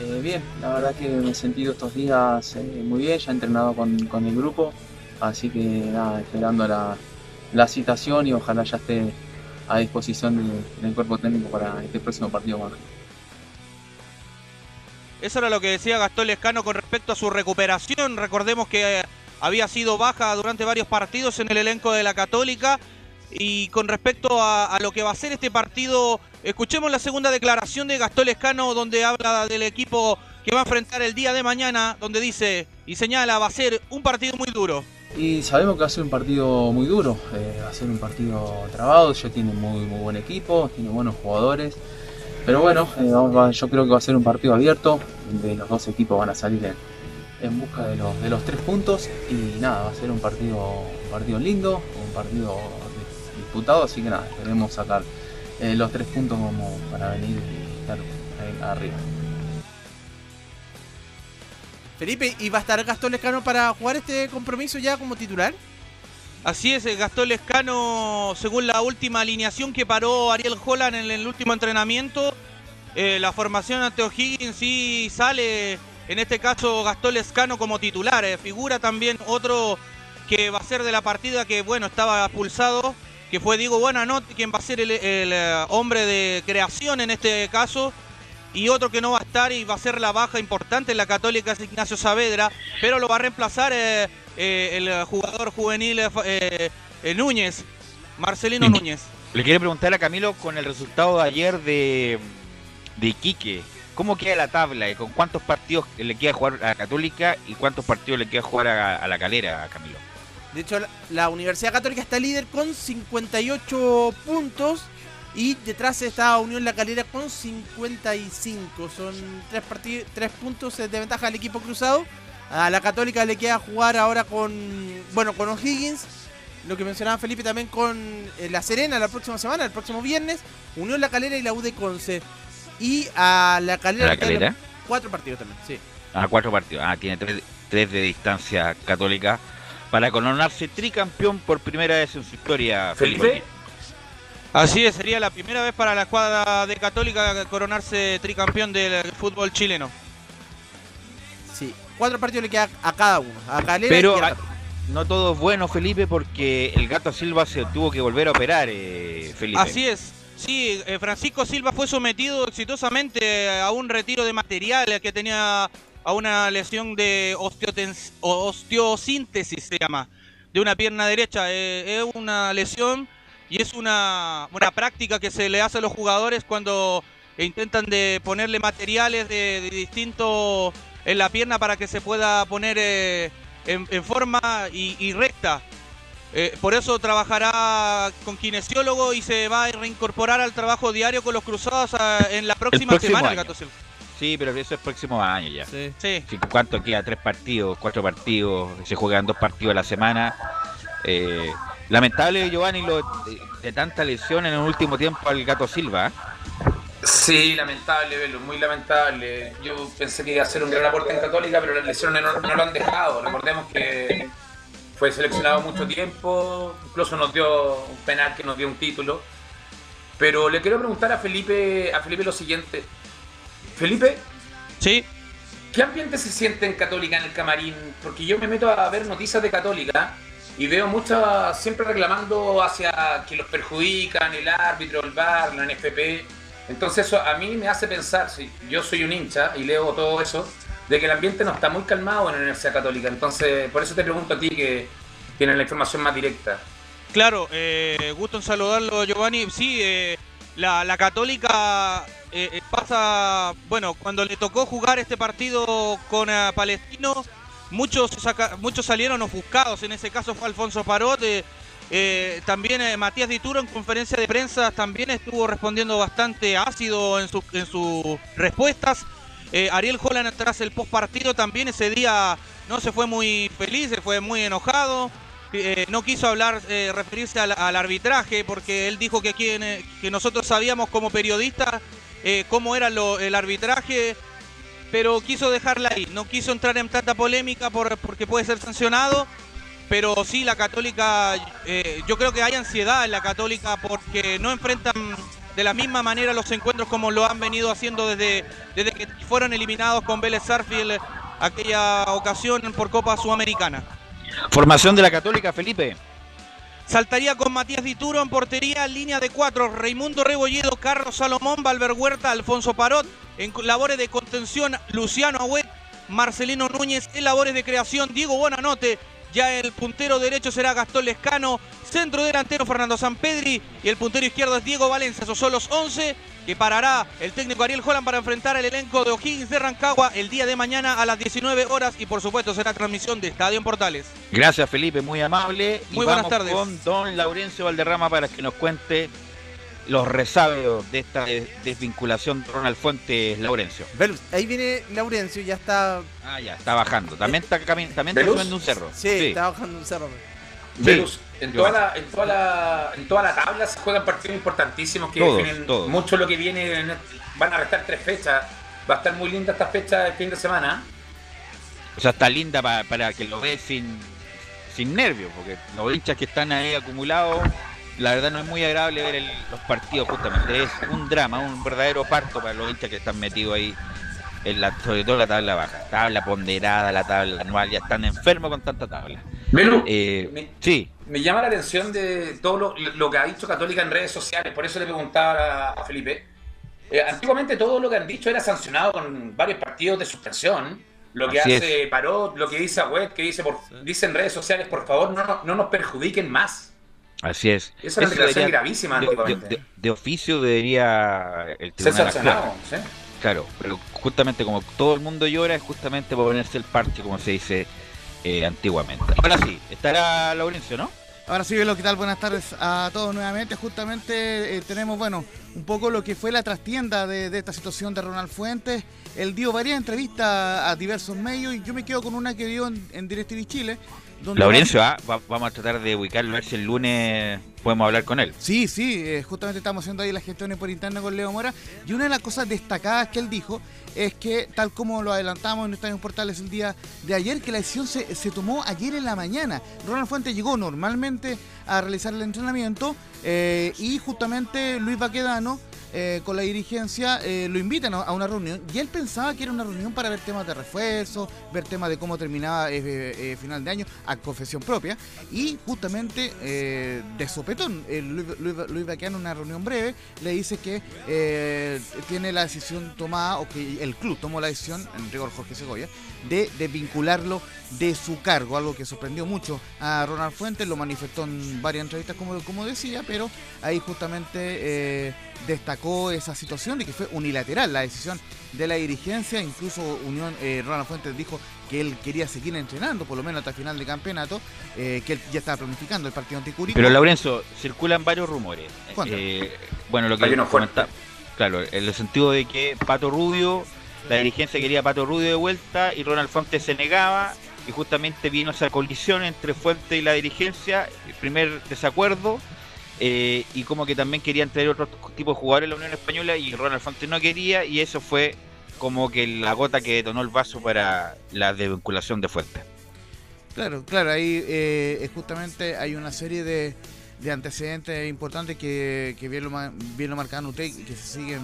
Eh, bien, la verdad que me he sentido estos días eh, muy bien, ya he entrenado con, con el grupo, así que nada, esperando la, la citación y ojalá ya esté a disposición de- del cuerpo técnico para este próximo partido Ángel. Eso era lo que decía Gastón Lescano con respecto a su recuperación. Recordemos que eh, había sido baja durante varios partidos en el elenco de la Católica. Y con respecto a, lo que va a ser este partido, escuchemos la segunda declaración de Gastón Lescano donde habla del equipo que va a enfrentar el día de mañana, donde dice y señala va a ser un partido muy duro. Y sabemos que va a ser un partido muy duro, eh, va a ser un partido trabado, ya tiene muy, muy buen equipo, tiene buenos jugadores. Pero bueno, eh, yo creo que va a ser un partido abierto, donde los dos equipos van a salir en, en busca de los, de los tres puntos. Y nada, va a ser un partido, un partido lindo, un partido dis- disputado, así que nada, queremos sacar eh, los tres puntos como para venir y estar ahí arriba. Felipe, ¿y va a estar Gastón Lescano para jugar este compromiso ya como titular? Así es, eh, Gastón Lescano, según la última alineación que paró Ariel Holland en el último entrenamiento, eh, la formación ante O'Higgins sí sale, en este caso Gastón Lescano como titular. eh, figura también otro que va a ser de la partida que, bueno, estaba pulsado, que fue Diego Buenanote, quien va a ser el, el, eh, hombre de creación en este caso. Y otro que no va a estar y va a ser la baja importante en la Católica es Ignacio Saavedra, pero lo va a reemplazar eh, eh, el jugador juvenil Núñez, Marcelino Núñez. Le quiero preguntar a Camilo con el resultado de ayer de, de Iquique. ¿Cómo queda la tabla y con cuántos partidos le queda jugar a la Católica y cuántos partidos le queda jugar a, la Calera, Camilo? De hecho, la, Universidad Católica está líder con 58 puntos y detrás está Unión La Calera con 55. Son tres, tres puntos de ventaja al equipo cruzado. A la Católica le queda jugar ahora con, bueno, con O'Higgins. Lo que mencionaba Felipe también con eh, La Serena la próxima semana, el próximo viernes. Unión La Calera y la U de Conce. Y a La Calera, ¿A la Calera? cuatro partidos también, sí. A cuatro partidos. Ah, tiene tres, tres de distancia Católica para coronarse tricampeón por primera vez en su historia. Felipe. Así es, sería la primera vez para la escuadra de Católica coronarse tricampeón del fútbol chileno. Sí, cuatro partidos le queda a cada uno. A Calera Pero y a no todo es bueno, Felipe, porque el gato Silva se tuvo que volver a operar, eh, Felipe. Así es. Sí, eh, Francisco Silva fue sometido exitosamente a un retiro de material que tenía a una lesión de osteosíntesis, se llama, de una pierna derecha. Eh, es una lesión y es una, una práctica que se le hace a los jugadores cuando intentan de ponerle materiales de, de distinto en la pierna para que se pueda poner eh, en, en forma y, y recta. Eh, por eso trabajará con kinesiólogo y se va a reincorporar al trabajo diario con los cruzados ah, en la próxima semana, el año. Gato Silva. Sí, pero eso es próximo año ya. Sí. ¿Cuánto queda? Tres partidos, cuatro partidos, se juegan dos partidos a la semana. Eh, lamentable, Giovanni, lo, de, de tanta lesión en el último tiempo al Gato Silva. ¿eh? Sí, lamentable, Velo, muy lamentable. Yo pensé que iba a ser un gran aporte en Católica, pero las lesiones no, no lo han dejado. Recordemos que fue seleccionado mucho tiempo, incluso nos dio un penal que nos dio un título. Pero le quiero preguntar a Felipe, a Felipe lo siguiente. Felipe, Sí. ¿qué ambiente se siente en Católica en el camarín? Porque yo me meto a ver noticias de Católica y veo muchas siempre reclamando hacia que los perjudican, el árbitro, el VAR, la NFP. Entonces eso a mí me hace pensar, si yo soy un hincha y leo todo eso, de que el ambiente no está muy calmado en la Universidad Católica. Entonces, por eso te pregunto a ti que tienes la información más directa. Claro, eh, gusto en saludarlo, Giovanni. Sí, eh, la, Católica eh, eh, pasa, bueno, cuando le tocó jugar este partido con eh, Palestino, muchos, saca- muchos salieron ofuscados. En ese caso fue Alfonso Parot. también eh, Matías Dituro en conferencia de prensa también estuvo respondiendo bastante ácido en, su- en sus respuestas. Eh, Ariel Holland tras el post partido también ese día no se fue muy feliz, se fue muy enojado. Eh, no quiso hablar, eh, referirse al, arbitraje, porque él dijo que, aquí eh, que nosotros sabíamos como periodistas cómo era lo- el arbitraje, pero quiso dejarla ahí. No quiso entrar en tanta polémica por- porque puede ser sancionado. Pero sí, la Católica, yo creo que hay ansiedad en la Católica porque no enfrentan de la misma manera los encuentros como lo han venido haciendo desde, desde que fueron eliminados con Vélez Sarfield aquella ocasión por Copa Sudamericana. Formación de la Católica, Felipe. Saltaría con Matías Dituro en portería, línea de cuatro. Raimundo Rebolledo, Carlos Salomón, Valver Huerta, Alfonso Parot. En labores de contención, Luciano Agüet, Marcelino Núñez. En labores de creación, Diego Bonanote. Ya el puntero derecho será Gastón Lescano. Centro delantero, Fernando Sampedri. Y el puntero izquierdo es Diego Valencia. Esos son los 11 que parará el técnico Ariel Holland para enfrentar al elenco de O'Higgins de Rancagua el día de mañana a las 19 horas. Y por supuesto será transmisión de Estadio en Portales. Gracias, Felipe, muy amable. Y Muy buenas vamos tardes. Con don Laurencio Valderrama para que nos cuente los resabios de esta des- desvinculación de Ronald Fuentes, Laurencio. Velus, ahí viene Laurencio, ya está. Ah, ya, está bajando. También está, cami- también está subiendo un cerro. Sí, está bajando un cerro. Velus, en, toda la, en, toda la, en toda la tabla se juegan partidos importantísimos que Todos, definen todos. mucho lo que viene. en- van a restar tres fechas. Va a estar muy linda esta fecha del fin de semana. O sea, está linda pa- para que lo veas sin, sin nervios, porque los hinchas que están ahí acumulados, la verdad no es muy agradable ver el- los partidos justamente. Es un drama, un verdadero parto para los hinchas que están metidos ahí, en la, sobre todo en la tabla baja. Tabla ponderada, la tabla anual, ya están enfermos con tanta tabla. Velu, Eh, sí, Me llama la atención de todo lo, lo que ha dicho Católica en redes sociales, por eso le preguntaba a Felipe. Eh, antiguamente todo lo que han dicho era sancionado con varios partidos de suspensión. Lo que Así hace Parot, lo que dice Agüed, que dice, por, dice en redes sociales, por favor, no, no nos perjudiquen más. Así es. Esa es una declaración gravísima, de, antiguamente. de- de- de oficio debería el Ser tribunal sancionado, actuar. ¿sí? Claro, pero justamente como todo el mundo llora, es justamente por ponerse el parche, como se dice eh, antiguamente. Ahora sí, estará Laurencio, ¿no? Ahora sí, Velo, ¿qué tal? Buenas tardes a todos nuevamente. Justamente eh, tenemos, bueno, un poco lo que fue la trastienda de, de esta situación de Ronald Fuentes. Él dio varias entrevistas a diversos medios y yo me quedo con una que dio en, en DirecTV Chile. Laurencio, ah, va- vamos a tratar de ubicarlo, a ver si el lunes podemos hablar con él. Sí, sí, eh, justamente estamos haciendo ahí las gestiones por interno con Leo Mora. Y una de las cosas destacadas que él dijo es que, tal como lo adelantamos en Estadio Portales el día de ayer, que la decisión se, se tomó ayer en la mañana. Ronald Fuentes llegó normalmente a realizar el entrenamiento eh, y justamente Luis Baquedano eh, con la dirigencia, eh, lo invitan a una reunión y él pensaba que era una reunión para ver temas de refuerzo, ver temas de cómo terminaba eh, eh, final de año a confesión propia. Y justamente de sopetón, Luis, Luis, Baqueano en una reunión breve le dice que tiene la decisión tomada o que el club tomó la decisión, en rigor Jorge Segovia, de, de vincularlo de su cargo, algo que sorprendió mucho a Ronald Fuentes, lo manifestó en varias entrevistas como, como decía, pero ahí justamente eh, destacó esa situación de que fue unilateral la decisión de la dirigencia, incluso Unión eh, Ronald Fuentes dijo que él quería seguir entrenando, por lo menos hasta el final de campeonato, eh, que él ya estaba planificando el partido ante Curicó. Pero Laurenzo, circulan varios rumores. ¿Cuántos? Eh, bueno, lo que Hay uno fuerte. comenta- claro, en el sentido de que Pato Rubio, la dirigencia quería a Pato Rubio de vuelta y Ronald Fuentes se negaba y justamente vino esa colisión entre Fuentes y la dirigencia, el primer desacuerdo. Eh, y como que también querían traer otro tipo de jugadores a la Unión Española y Ronald Fuentes no quería y eso fue como que la gota que detonó el vaso para la desvinculación de Fuentes. Claro, claro, ahí eh, justamente hay una serie de, de antecedentes importantes que, que bien, lo, bien lo marcaban usted y que se siguen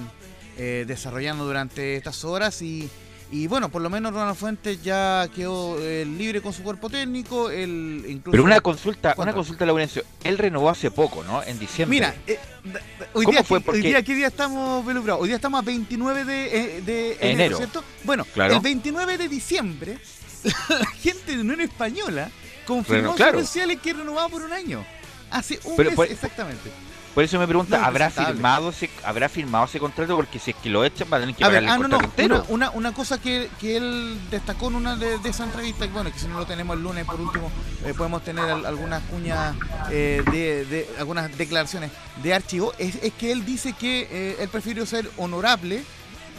eh, desarrollando durante estas horas y, y bueno, por lo menos Ronald Fuentes ya quedó eh, libre con su cuerpo técnico, él incluso... Pero una consulta, una consulta, Laurencio. Él renovó hace poco, ¿no? En diciembre. Mira, eh, hoy, ¿Cómo día, fue? ¿qué- Porque- hoy día, ¿qué día estamos, Belu Bravo? Hoy día estamos a 29 de, eh, de enero, Enero. ¿cierto? Bueno, Claro. el 29 de diciembre, la gente de Unión Española confirmó en claro. sociales que renovaba por un año. Hace un Pero mes exactamente. Por eso me pregunta, No, ¿habrá firmado ese, habrá firmado ese contrato? Porque si es que lo echan va a tener que A ver, pagarle ah, el no, no, contrato una, una, cosa que, que él destacó en una de, de esas entrevistas, bueno, que si no lo tenemos el lunes, por último, eh, podemos tener al- algunas cuñas, eh, de, de- algunas declaraciones de archivo, es, es que él dice que eh, él prefirió ser honorable,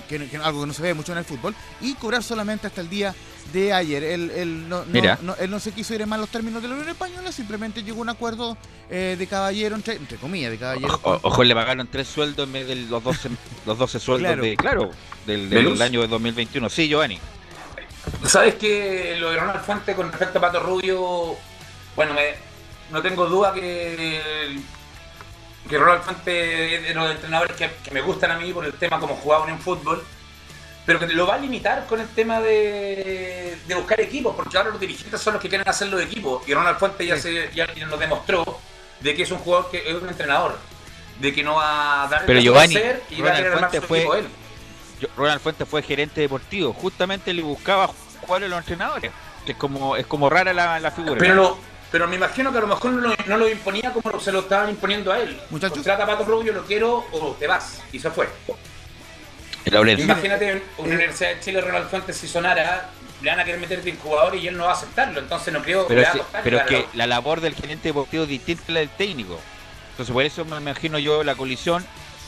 que, que algo que no se ve mucho en el fútbol, y cobrar solamente hasta el día de ayer. Él, él no, no- Mira. no- él no se quiso ir en malos términos de la Unión Española, simplemente llegó a un acuerdo eh, de caballero, entre, entre comillas, de caballero. O- ojo, le pagaron tres sueldos en vez de los 12, los 12 sueldos Claro. de, claro, del, del año de 2021. Sí, Giovanni. ¿Sabes que lo de Ronald Fuente con respecto a Pato Rubio? Bueno, me- no tengo duda que, que Ronald Fuente es de los entrenadores que, que me gustan a mí por el tema como jugaban en fútbol, pero que lo va a limitar con el tema de, de buscar equipos, porque ahora los dirigentes son los que quieren hacerlo de equipo, y Ronald Fuente ya, se, ya nos demostró de que es un jugador que es un entrenador, de que no va a dar el Pero a Giovanni, hacer y va a Ronald Fuente su fue, equipo él. yo- Ronald Fuentes fue gerente deportivo. Justamente le buscaba jugar a los entrenadores. Que es como, es como rara la, la figura. Pero, lo- pero me imagino que a lo mejor no lo, no lo imponía como se lo estaban imponiendo a él. Muchachos. Contrata a Pato Rubio, lo quiero o te vas. Y se fue. Imagínate una Universidad de Chile, Ronald Fuentes, si sonara, le van a querer meter de jugador y él no va a aceptarlo. Entonces no creo Pero, le va a es- costar pero es que la labor del gerente deportivo es distinta a la del técnico. Entonces por eso me imagino yo la colisión.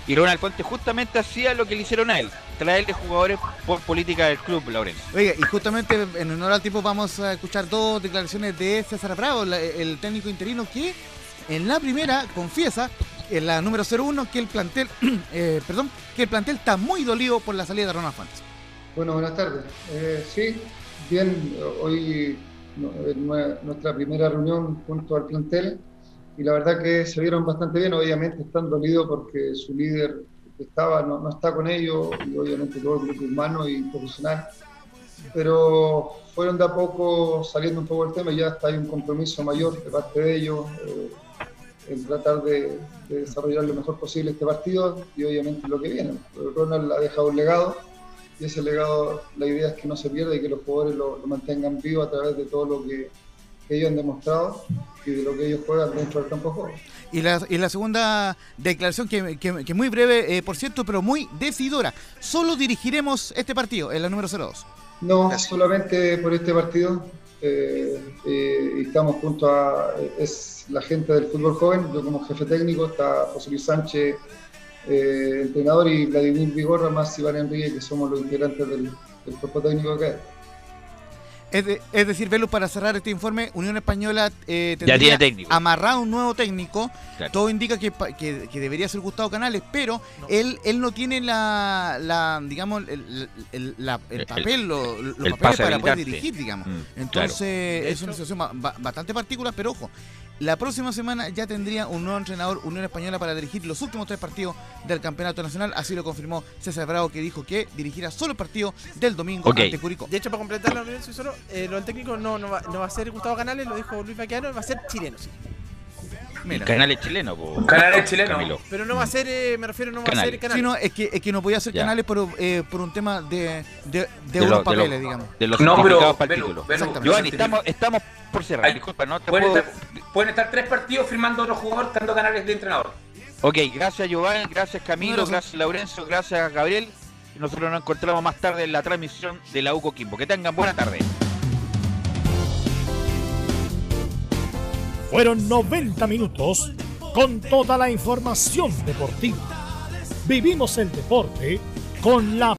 Y Ronald Fuentes justamente hacía lo que le hicieron a él. Traerle jugadores por política del club, Laurencio. Oiga, y justamente en honor al tiempo vamos a escuchar dos declaraciones de César Bravo, el técnico interino, que en la primera confiesa, en la número 01, que el plantel, eh, perdón, que el plantel está muy dolido por la salida de Ronald Fuentes. Bueno, buenas tardes. Eh, sí, bien, hoy nue- nuestra primera reunión junto al plantel y la verdad que se vieron bastante bien, obviamente están dolidos porque su líder estaba no, no está con ellos y obviamente todo el grupo humano y profesional, pero fueron de a poco saliendo un poco el tema ya está hay un compromiso mayor de parte de ellos eh, en tratar de, de desarrollar lo mejor posible este partido y obviamente lo que viene. Ronald ha dejado un legado y ese legado, la idea es que no se pierda y que los jugadores lo, lo mantengan vivo a través de todo lo que, que ellos han demostrado y de lo que ellos juegan dentro del campo de juego. Y la, y la segunda declaración, que, que, que muy breve, eh, por cierto, pero muy decidora. Solo dirigiremos este partido, en la número 02. No, solamente por este partido. Eh, eh, estamos junto a es la gente del fútbol joven, yo como jefe técnico, está José Luis Sánchez, eh, entrenador, y Vladimir Vigorra, más Iván Enrique, que somos los integrantes del, del cuerpo técnico hay. Es, de- es decir, Velu, para cerrar este informe, Unión Española eh, Ya tendría tiene amarrado un nuevo técnico. Claro. Todo indica que, pa- que- que debería ser Gustavo Canales, pero él él no tiene la, la digamos, el, el- la- el El- papel, lo- los el papeles para poder dirigir, digamos. Mm, Entonces, claro. es una situación ba- ba- bastante particular, pero ojo, la próxima semana ya tendría un nuevo entrenador Unión Española para dirigir los últimos tres partidos del Campeonato Nacional. Así lo confirmó César Bravo, que dijo que dirigirá solo el partido del domingo ante Curicó. De hecho, para completar la reunión, solo, eh, lo del técnico no, no, va, no va a ser Gustavo Canales, lo dijo Luis Baquiano, va a ser chileno, sí. Mira. Canales chileno, po. Canales chileno. Camilo. Pero no va a ser, eh, me refiero, no va a ser Canales. Sí, no, es que, es que no podía ser Ya. canales por, eh, por un tema de, de, de, De unos lo- de papeles, lo- digamos. De los No, pero, certificados para el título. Giovanni, estamos, estamos por cerrar. Ay, Disculpa, no te Pueden puedo... estar, pueden estar tres partidos firmando otro jugador, estando canales de entrenador. Ok, gracias Giovanni, gracias Camilo, gracias Laurencio, gracias Gabriel. Y nosotros nos encontramos más tarde en la transmisión de la UCO Quimbo. Que tengan buena tarde. Fueron 90 minutos con toda la información deportiva. Vivimos el deporte con la